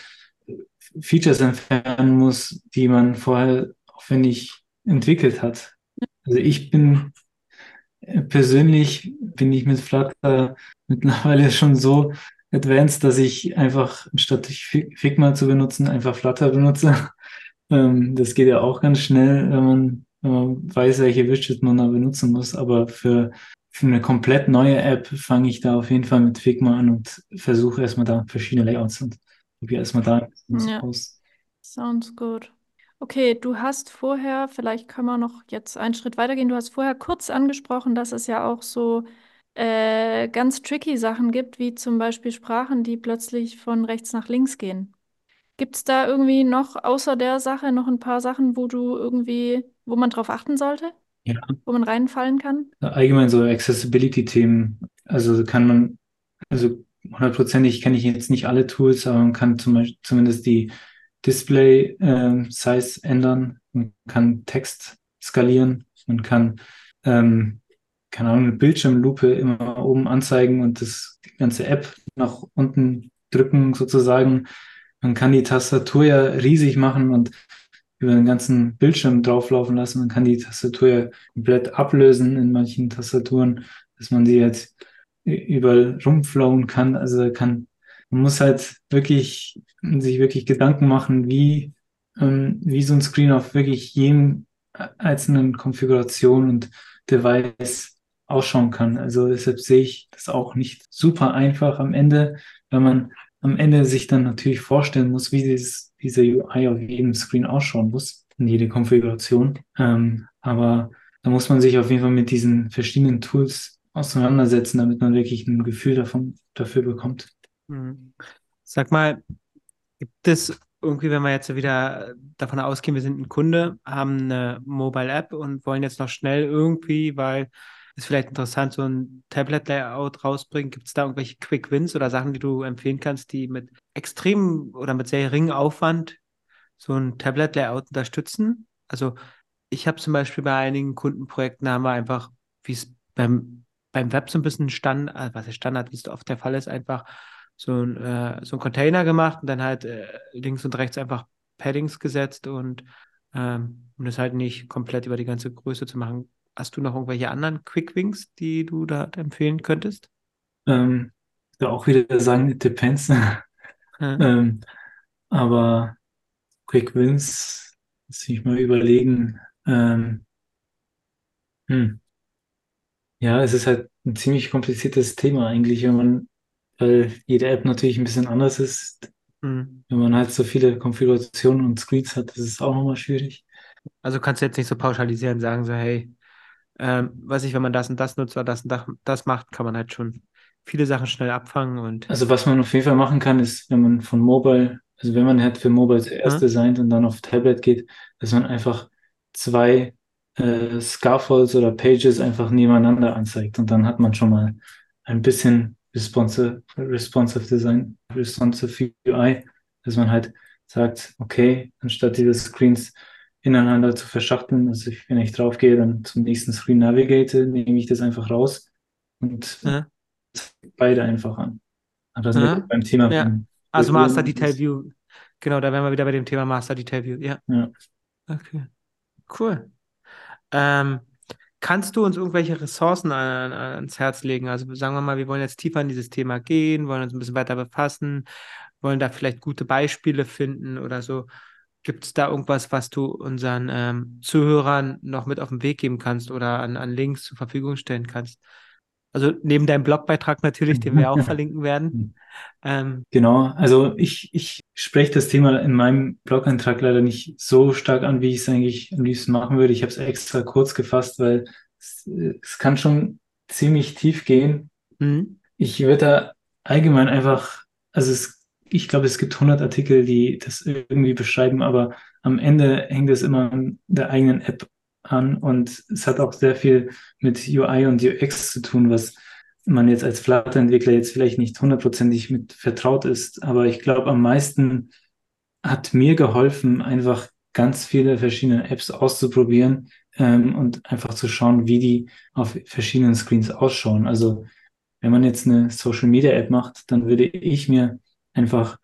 Features entfernen muss, die man vorher aufwendig entwickelt hat. Also ich bin äh, persönlich bin ich mit Flutter mittlerweile schon so advanced, dass ich einfach statt Figma zu benutzen, einfach Flutter benutze. Ähm, das geht ja auch ganz schnell, wenn man, wenn man weiß, welche Widgets man da benutzen muss. Aber für, für eine komplett neue App fange ich da auf jeden Fall mit Figma an und versuche erstmal da verschiedene Layouts und probiere erstmal da ja. aus. Sounds good. Okay, du hast vorher, vielleicht können wir noch jetzt einen Schritt weitergehen. Du hast vorher kurz angesprochen, dass es ja auch so äh, ganz tricky Sachen gibt, wie zum Beispiel Sprachen, die plötzlich von rechts nach links gehen. Gibt es da irgendwie noch außer der Sache noch ein paar Sachen, wo du irgendwie, wo man drauf achten sollte? Ja. Wo man reinfallen kann? Allgemein so Accessibility-Themen. Also kann man, also hundertprozentig kenne ich jetzt nicht alle Tools, aber man kann zum Beispiel zumindest die Display-Size ähm, ändern. Man kann Text skalieren. Man kann, ähm, keine Ahnung, eine Bildschirmlupe immer oben anzeigen und das die ganze App nach unten drücken sozusagen. Man kann die Tastatur ja riesig machen und über den ganzen Bildschirm drauflaufen lassen. Man kann die Tastatur ja komplett ablösen in manchen Tastaturen, dass man sie jetzt überall rumflowen kann. Also kann, man muss halt wirklich sich wirklich Gedanken machen, wie, ähm, wie so ein Screen auf wirklich jedem einzelnen Konfiguration und Device ausschauen kann. Also deshalb sehe ich das auch nicht super einfach am Ende, wenn man am Ende sich dann natürlich vorstellen muss, wie dieses, diese UI auf jedem Screen ausschauen muss, in jede Konfiguration. Ähm, aber da muss man sich auf jeden Fall mit diesen verschiedenen Tools auseinandersetzen, damit man wirklich ein Gefühl davon, dafür bekommt. Mhm. Sag mal, gibt es irgendwie, wenn wir jetzt wieder davon ausgehen, wir sind ein Kunde, haben eine Mobile App und wollen jetzt noch schnell irgendwie, weil es vielleicht interessant, so ein Tablet-Layout rausbringen. Gibt es da irgendwelche Quick Wins oder Sachen, die du empfehlen kannst, die mit extrem oder mit sehr geringem Aufwand so ein Tablet-Layout unterstützen? Also ich habe zum Beispiel bei einigen Kundenprojekten haben wir einfach, wie es beim beim Web so ein bisschen Standard, äh, was ist Standard, wie es oft der Fall ist, einfach so ein, äh, so ein Container gemacht und dann halt äh, links und rechts einfach Paddings gesetzt und ähm, um das halt nicht komplett über die ganze Größe zu machen. Hast du noch irgendwelche anderen Quickwings, die du da empfehlen könntest? Ähm, da auch wieder sagen, it depends. Ähm, aber Quick Wins, muss ich mal überlegen. Ähm, hm. Ja, es ist halt ein ziemlich kompliziertes Thema eigentlich, wenn man, weil jede App natürlich ein bisschen anders ist. Mhm. Wenn man halt so viele Konfigurationen und Screens hat, ist es auch nochmal schwierig. Also kannst du jetzt nicht so pauschalisieren, sagen so, hey, ähm, weiß ich, wenn man das und das nutzt oder das und das, das macht, kann man halt schon viele Sachen schnell abfangen und. Also was man auf jeden Fall machen kann, ist, wenn man von Mobile, also wenn man halt für Mobile zuerst mhm. designt und dann auf Tablet geht, dass man einfach zwei äh, Scaffolds oder Pages einfach nebeneinander anzeigt. Und dann hat man schon mal ein bisschen responsive, responsive Design, responsive UI, dass man halt sagt, okay, anstatt diese Screens ineinander zu verschachteln, also ich, wenn ich drauf gehe, dann zum nächsten Screen navigate, nehme ich das einfach raus und ja. Beide einfach an. Aber das ja. beim Thema ja. Also Master Detail View. Genau, da wären wir wieder bei dem Thema Master Detail View. Ja. ja. Okay. Cool. Ähm, kannst du uns irgendwelche Ressourcen an, ans Herz legen? Also sagen wir mal, wir wollen jetzt tiefer in dieses Thema gehen, wollen uns ein bisschen weiter befassen, wollen da vielleicht gute Beispiele finden oder so. Gibt es da irgendwas, was du unseren ähm, Zuhörern noch mit auf den Weg geben kannst oder an, an Links zur Verfügung stellen kannst? Also neben deinem Blogbeitrag natürlich, den wir auch verlinken werden. Ähm, genau, also ich, ich spreche das Thema in meinem Blog-Eintrag leider nicht so stark an, wie ich es eigentlich am liebsten machen würde. Ich habe es extra kurz gefasst, weil es, es, kann schon ziemlich tief gehen. Mhm. Ich würde da allgemein einfach, also es, ich glaube, es gibt 100 Artikel, die das irgendwie beschreiben, aber am Ende hängt es immer an der eigenen App an und es hat auch sehr viel mit UI und UX zu tun, was man jetzt als Flutter-Entwickler jetzt vielleicht nicht hundertprozentig mit vertraut ist. Aber ich glaube, am meisten hat mir geholfen, einfach ganz viele verschiedene Apps auszuprobieren, ähm, und einfach zu schauen, wie die auf verschiedenen Screens ausschauen. Also wenn man jetzt eine Social Media App macht, dann würde ich mir einfach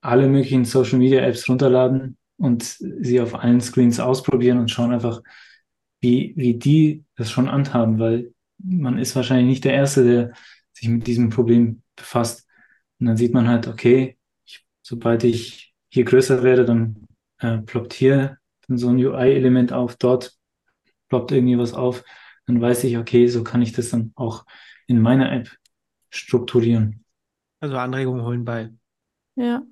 alle möglichen Social Media Apps runterladen und sie auf allen Screens ausprobieren und schauen einfach, wie, wie die das schon handhaben, weil man ist wahrscheinlich nicht der Erste, der sich mit diesem Problem befasst. Und dann sieht man halt, okay, ich, sobald ich hier größer werde, dann äh, ploppt hier so ein UI-Element auf, dort ploppt irgendwie was auf. Dann weiß ich, okay, so kann ich das dann auch in meiner App strukturieren. Also Anregungen holen bei. Ja.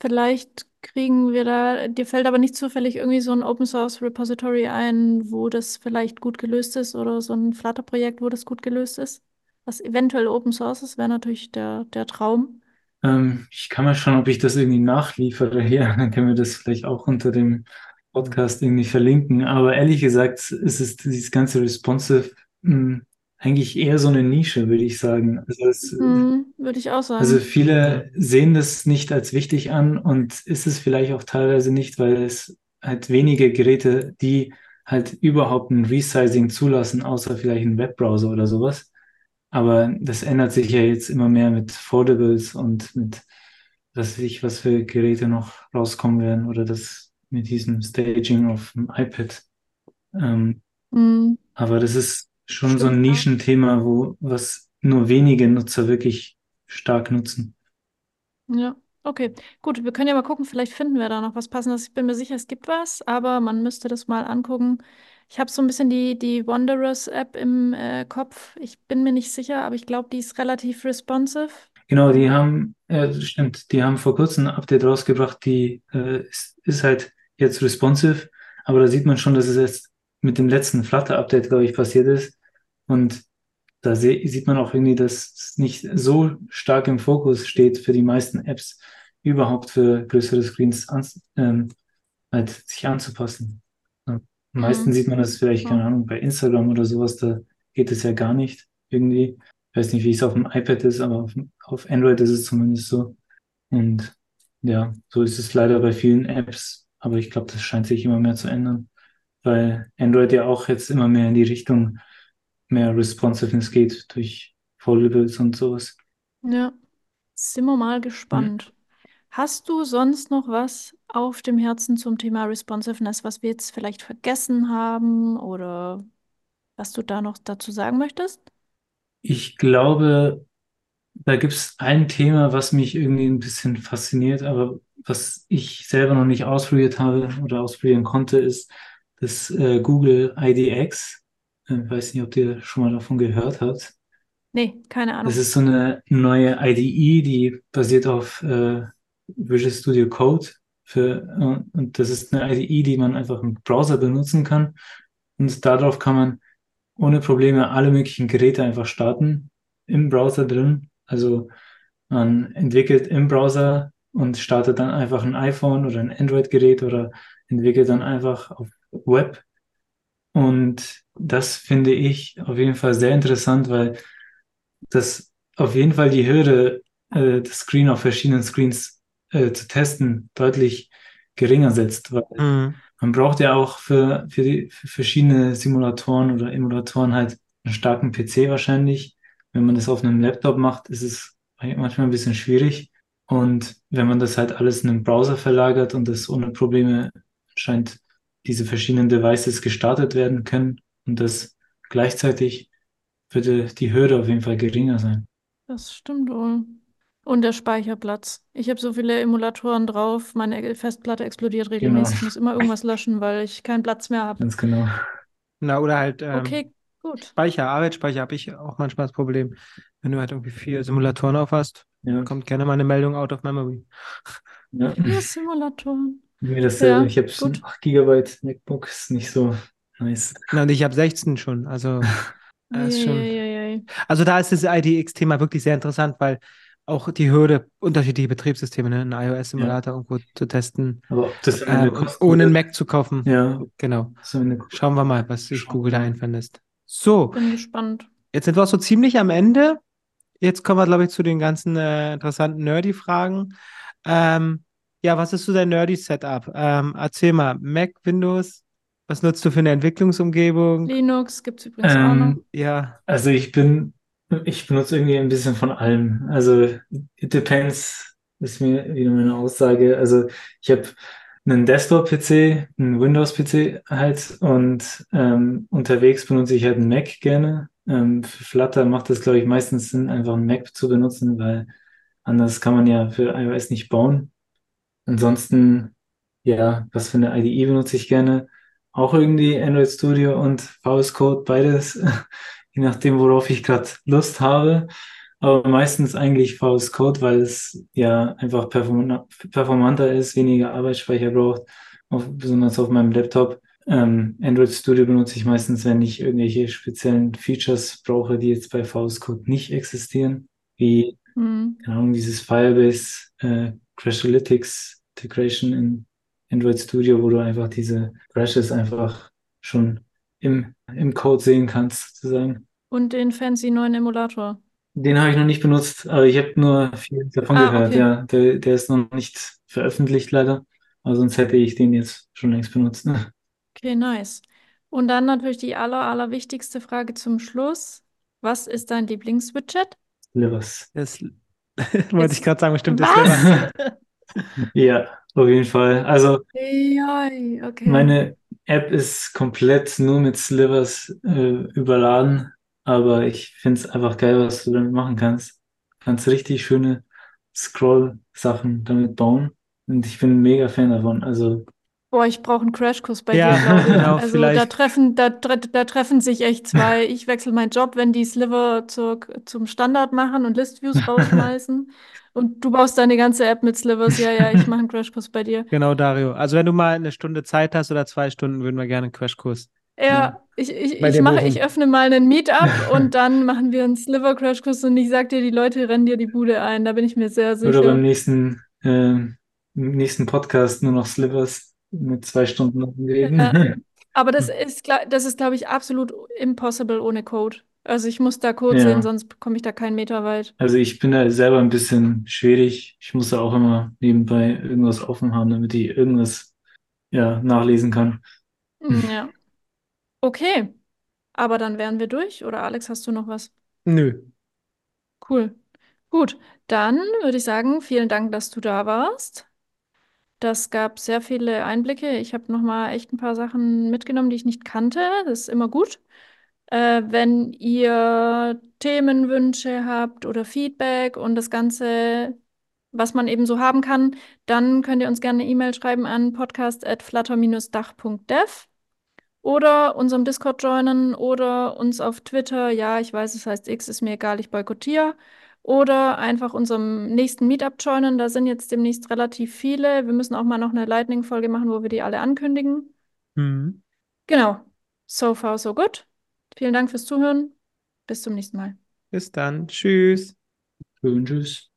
Vielleicht kriegen wir da, dir fällt aber nicht zufällig irgendwie so ein Open Source Repository ein, wo das vielleicht gut gelöst ist oder so ein Flutter-Projekt, wo das gut gelöst ist? Was eventuell Open Source ist, wäre natürlich der, der Traum. Ähm, ich kann mal schauen, ob ich das irgendwie nachliefere hier. Dann können wir das vielleicht auch unter dem Podcast irgendwie verlinken. Aber ehrlich gesagt, ist es dieses ganze Responsive hm, eigentlich eher so eine Nische, würde ich sagen. Also, es, Hm, würde ich auch sagen. also viele sehen das nicht als wichtig an und ist es vielleicht auch teilweise nicht, weil es halt wenige Geräte, die halt überhaupt ein Resizing zulassen, außer vielleicht ein Webbrowser oder sowas. Aber das ändert sich ja jetzt immer mehr mit Foldables und mit, was weiß ich, was für Geräte noch rauskommen werden oder das mit diesem Staging auf dem iPad. Ähm, Hm, aber das ist schon so ein stimmt. Nischenthema, wo was nur wenige Nutzer wirklich stark nutzen. Ja, okay. Gut, wir können ja mal gucken, vielleicht finden wir da noch was Passendes. Ich bin mir sicher, es gibt was, aber man müsste das mal angucken. Ich habe so ein bisschen die, die Wanderers-App im äh, Kopf. Ich bin mir nicht sicher, aber ich glaube, die ist relativ responsive. Genau, die haben, das stimmt, die haben vor kurzem ein Update rausgebracht, die äh, ist, ist halt jetzt responsive, aber da sieht man schon, dass es jetzt mit dem letzten Flutter-Update, glaube ich, passiert ist. Und da sieht man auch irgendwie, dass es nicht so stark im Fokus steht für die meisten Apps, überhaupt für größere Screens an, ähm, halt sich anzupassen. Am meisten Mhm. sieht man das vielleicht, keine Ja. Ahnung, bei Instagram oder sowas, da geht es ja gar nicht irgendwie. Ich weiß nicht, wie es auf dem iPad ist, aber auf, auf Android ist es zumindest so. Und ja, so ist es leider bei vielen Apps, aber ich glaube, das scheint sich immer mehr zu ändern, weil Android ja auch jetzt immer mehr in die Richtung mehr Responsiveness geht durch Foldables und sowas. Ja, sind wir mal gespannt. Hast du sonst noch was auf dem Herzen zum Thema Responsiveness, was wir jetzt vielleicht vergessen haben oder was du da noch dazu sagen möchtest? Ich glaube, da gibt es ein Thema, was mich irgendwie ein bisschen fasziniert, aber was ich selber noch nicht ausprobiert habe oder ausprobieren konnte, ist das äh, Google IDX. Ich weiß nicht, ob ihr schon mal davon gehört habt. Nee, keine Das Ahnung. ist so eine neue IDE, die basiert auf äh, Visual Studio Code für, äh, und das ist eine IDE, die man einfach im Browser benutzen kann. Und darauf kann man ohne Probleme alle möglichen Geräte einfach starten im Browser drin. Also man entwickelt im Browser und startet dann einfach ein iPhone oder ein Android-Gerät oder entwickelt dann einfach auf Web. Und das finde ich auf jeden Fall sehr interessant, weil das auf jeden Fall die Hürde, äh, das Screen auf verschiedenen Screens äh, zu testen, deutlich geringer setzt, weil Mhm. man braucht ja auch für, für, die, für verschiedene Simulatoren oder Emulatoren halt einen starken PC wahrscheinlich. Wenn man das auf einem Laptop macht, ist es manchmal ein bisschen schwierig. Und wenn man das halt alles in einen Browser verlagert und das ohne Probleme scheint diese verschiedenen Devices gestartet werden können und das gleichzeitig würde die Hürde auf jeden Fall geringer sein. Das stimmt wohl. Und der Speicherplatz. Ich habe so viele Emulatoren drauf, meine Festplatte explodiert Genau, regelmäßig. Ich muss immer irgendwas löschen, weil ich keinen Platz mehr habe. ganz genau. Na, oder halt ähm, Okay, gut. Speicher, Arbeitsspeicher habe ich auch manchmal das Problem. Wenn du halt irgendwie vier Simulatoren auf hast, Ja, kommt gerne mal eine Meldung out of memory. ja. Vier Simulatoren. Mir dasselbe. Ja, Ich habe ein 8 Gigabyte MacBook, ist nicht so nice. Na, und ich habe 16 schon, also das ist schon. Also da ist das IDX-Thema wirklich sehr interessant, weil auch die Hürde, unterschiedliche Betriebssysteme, ne, einen Ja, iOS-Simulator irgendwo zu testen, das kosten ohne einen Mac zu kaufen. ja, Genau. das Schauen wir mal, was sich Google da einfallen lässt. So, Bin gespannt. jetzt sind wir auch so ziemlich am Ende. Jetzt kommen wir, glaube ich, zu den ganzen äh, interessanten Nerdy-Fragen. Ähm, ja, was ist so dein Nerdy-Setup? Ähm, erzähl mal, Mac, Windows, Was nutzt du für eine Entwicklungsumgebung? Linux gibt es übrigens auch noch. Ähm, Ja, also ich bin, ich benutze irgendwie ein bisschen von allem. Also it depends, ist mir wieder meine Aussage. Also ich habe einen Desktop-PC, einen Windows-PC halt und ähm, unterwegs benutze ich halt einen Mac gerne. Ähm, für Flutter macht es, glaube ich, meistens Sinn, einfach einen Mac zu benutzen, weil anders kann man ja für iOS nicht bauen. Ansonsten, ja, was für eine IDE benutze ich gerne? Auch irgendwie Android Studio und VS Code, beides, je nachdem, worauf ich gerade Lust habe. Aber meistens eigentlich VS Code, weil es ja einfach perform performanter ist, weniger Arbeitsspeicher braucht, auf, besonders auf meinem Laptop. Ähm, Android Studio benutze ich meistens, wenn ich irgendwelche speziellen Features brauche, die jetzt bei VS Code nicht existieren, wie Hm. keine Ahnung, dieses Firebase äh, Crashalytics Integration in Android Studio, wo du einfach diese Crashes einfach schon im, im Code sehen kannst, sozusagen. Und den fancy neuen Emulator. Den habe ich noch nicht benutzt, aber ich habe nur viel davon Ah, gehört. okay. Ja, der, der ist noch nicht veröffentlicht, leider. Aber sonst hätte ich den jetzt schon längst benutzt. Okay, nice. Und dann natürlich die aller, allerwichtigste Frage zum Schluss. Was ist dein Lieblingswidget? Slivers. das wollte ich gerade sagen, bestimmt das Was? Lehrer. Ja, auf jeden Fall. Also okay. Meine App ist komplett nur mit Slivers äh, überladen, aber ich finde es einfach geil, was du damit machen kannst. Du kannst richtig schöne Scroll-Sachen damit bauen und ich bin ein mega Fan davon. Also Boah, ich brauche einen Crashkurs bei Ja, dir, glaube ich. genau, Also vielleicht. da treffen, da, da treffen sich echt zwei. Ich wechsle meinen Job, wenn die Sliver zur, zum Standard machen und Listviews rausschmeißen. Und du baust deine ganze App mit Slivers. Ja, ja, ich mache einen Crashkurs bei dir. Genau, Dario. Also wenn du mal eine Stunde Zeit hast oder zwei Stunden, würden wir gerne einen Crashkurs. Ja, ich, ich, ich mache, ich öffne mal einen Meetup und dann machen wir einen Sliver-Crashkurs und ich sag dir, die Leute rennen dir die Bude ein. Da bin ich mir sehr oder sicher. beim nächsten, äh, nächsten Podcast nur noch Slivers mit zwei Stunden reden. Ja. Aber das ist, das ist, glaube ich, absolut impossible ohne Code. Also ich muss da Code Ja. sehen, sonst komme ich da keinen Meter weit. Also ich bin da selber ein bisschen schwierig. Ich muss da auch immer nebenbei irgendwas offen haben, damit ich irgendwas ja, nachlesen kann. Hm, Ja. Okay. Aber dann wären wir durch. Oder Alex, hast du noch was? Nö. Cool. Gut. Dann würde ich sagen, vielen Dank, dass du da warst. Das gab sehr viele Einblicke. Ich habe noch mal echt ein paar Sachen mitgenommen, die ich nicht kannte. Das ist immer gut. Äh, wenn ihr Themenwünsche habt oder Feedback und das Ganze, was man eben so haben kann, dann könnt ihr uns gerne eine E-Mail schreiben an podcast.flutter-dach.dev oder unserem Discord joinen oder uns auf Twitter. Ja, ich weiß, es heißt X, ist mir egal, ich boykottiere. Oder einfach unserem nächsten Meetup joinen. Da sind jetzt demnächst relativ viele. Wir müssen auch mal noch eine Lightning-Folge machen, wo wir die alle ankündigen. Mhm. Genau. So far, so good. Vielen Dank fürs Zuhören. Bis zum nächsten Mal. Bis dann. Tschüss. Schön, tschüss.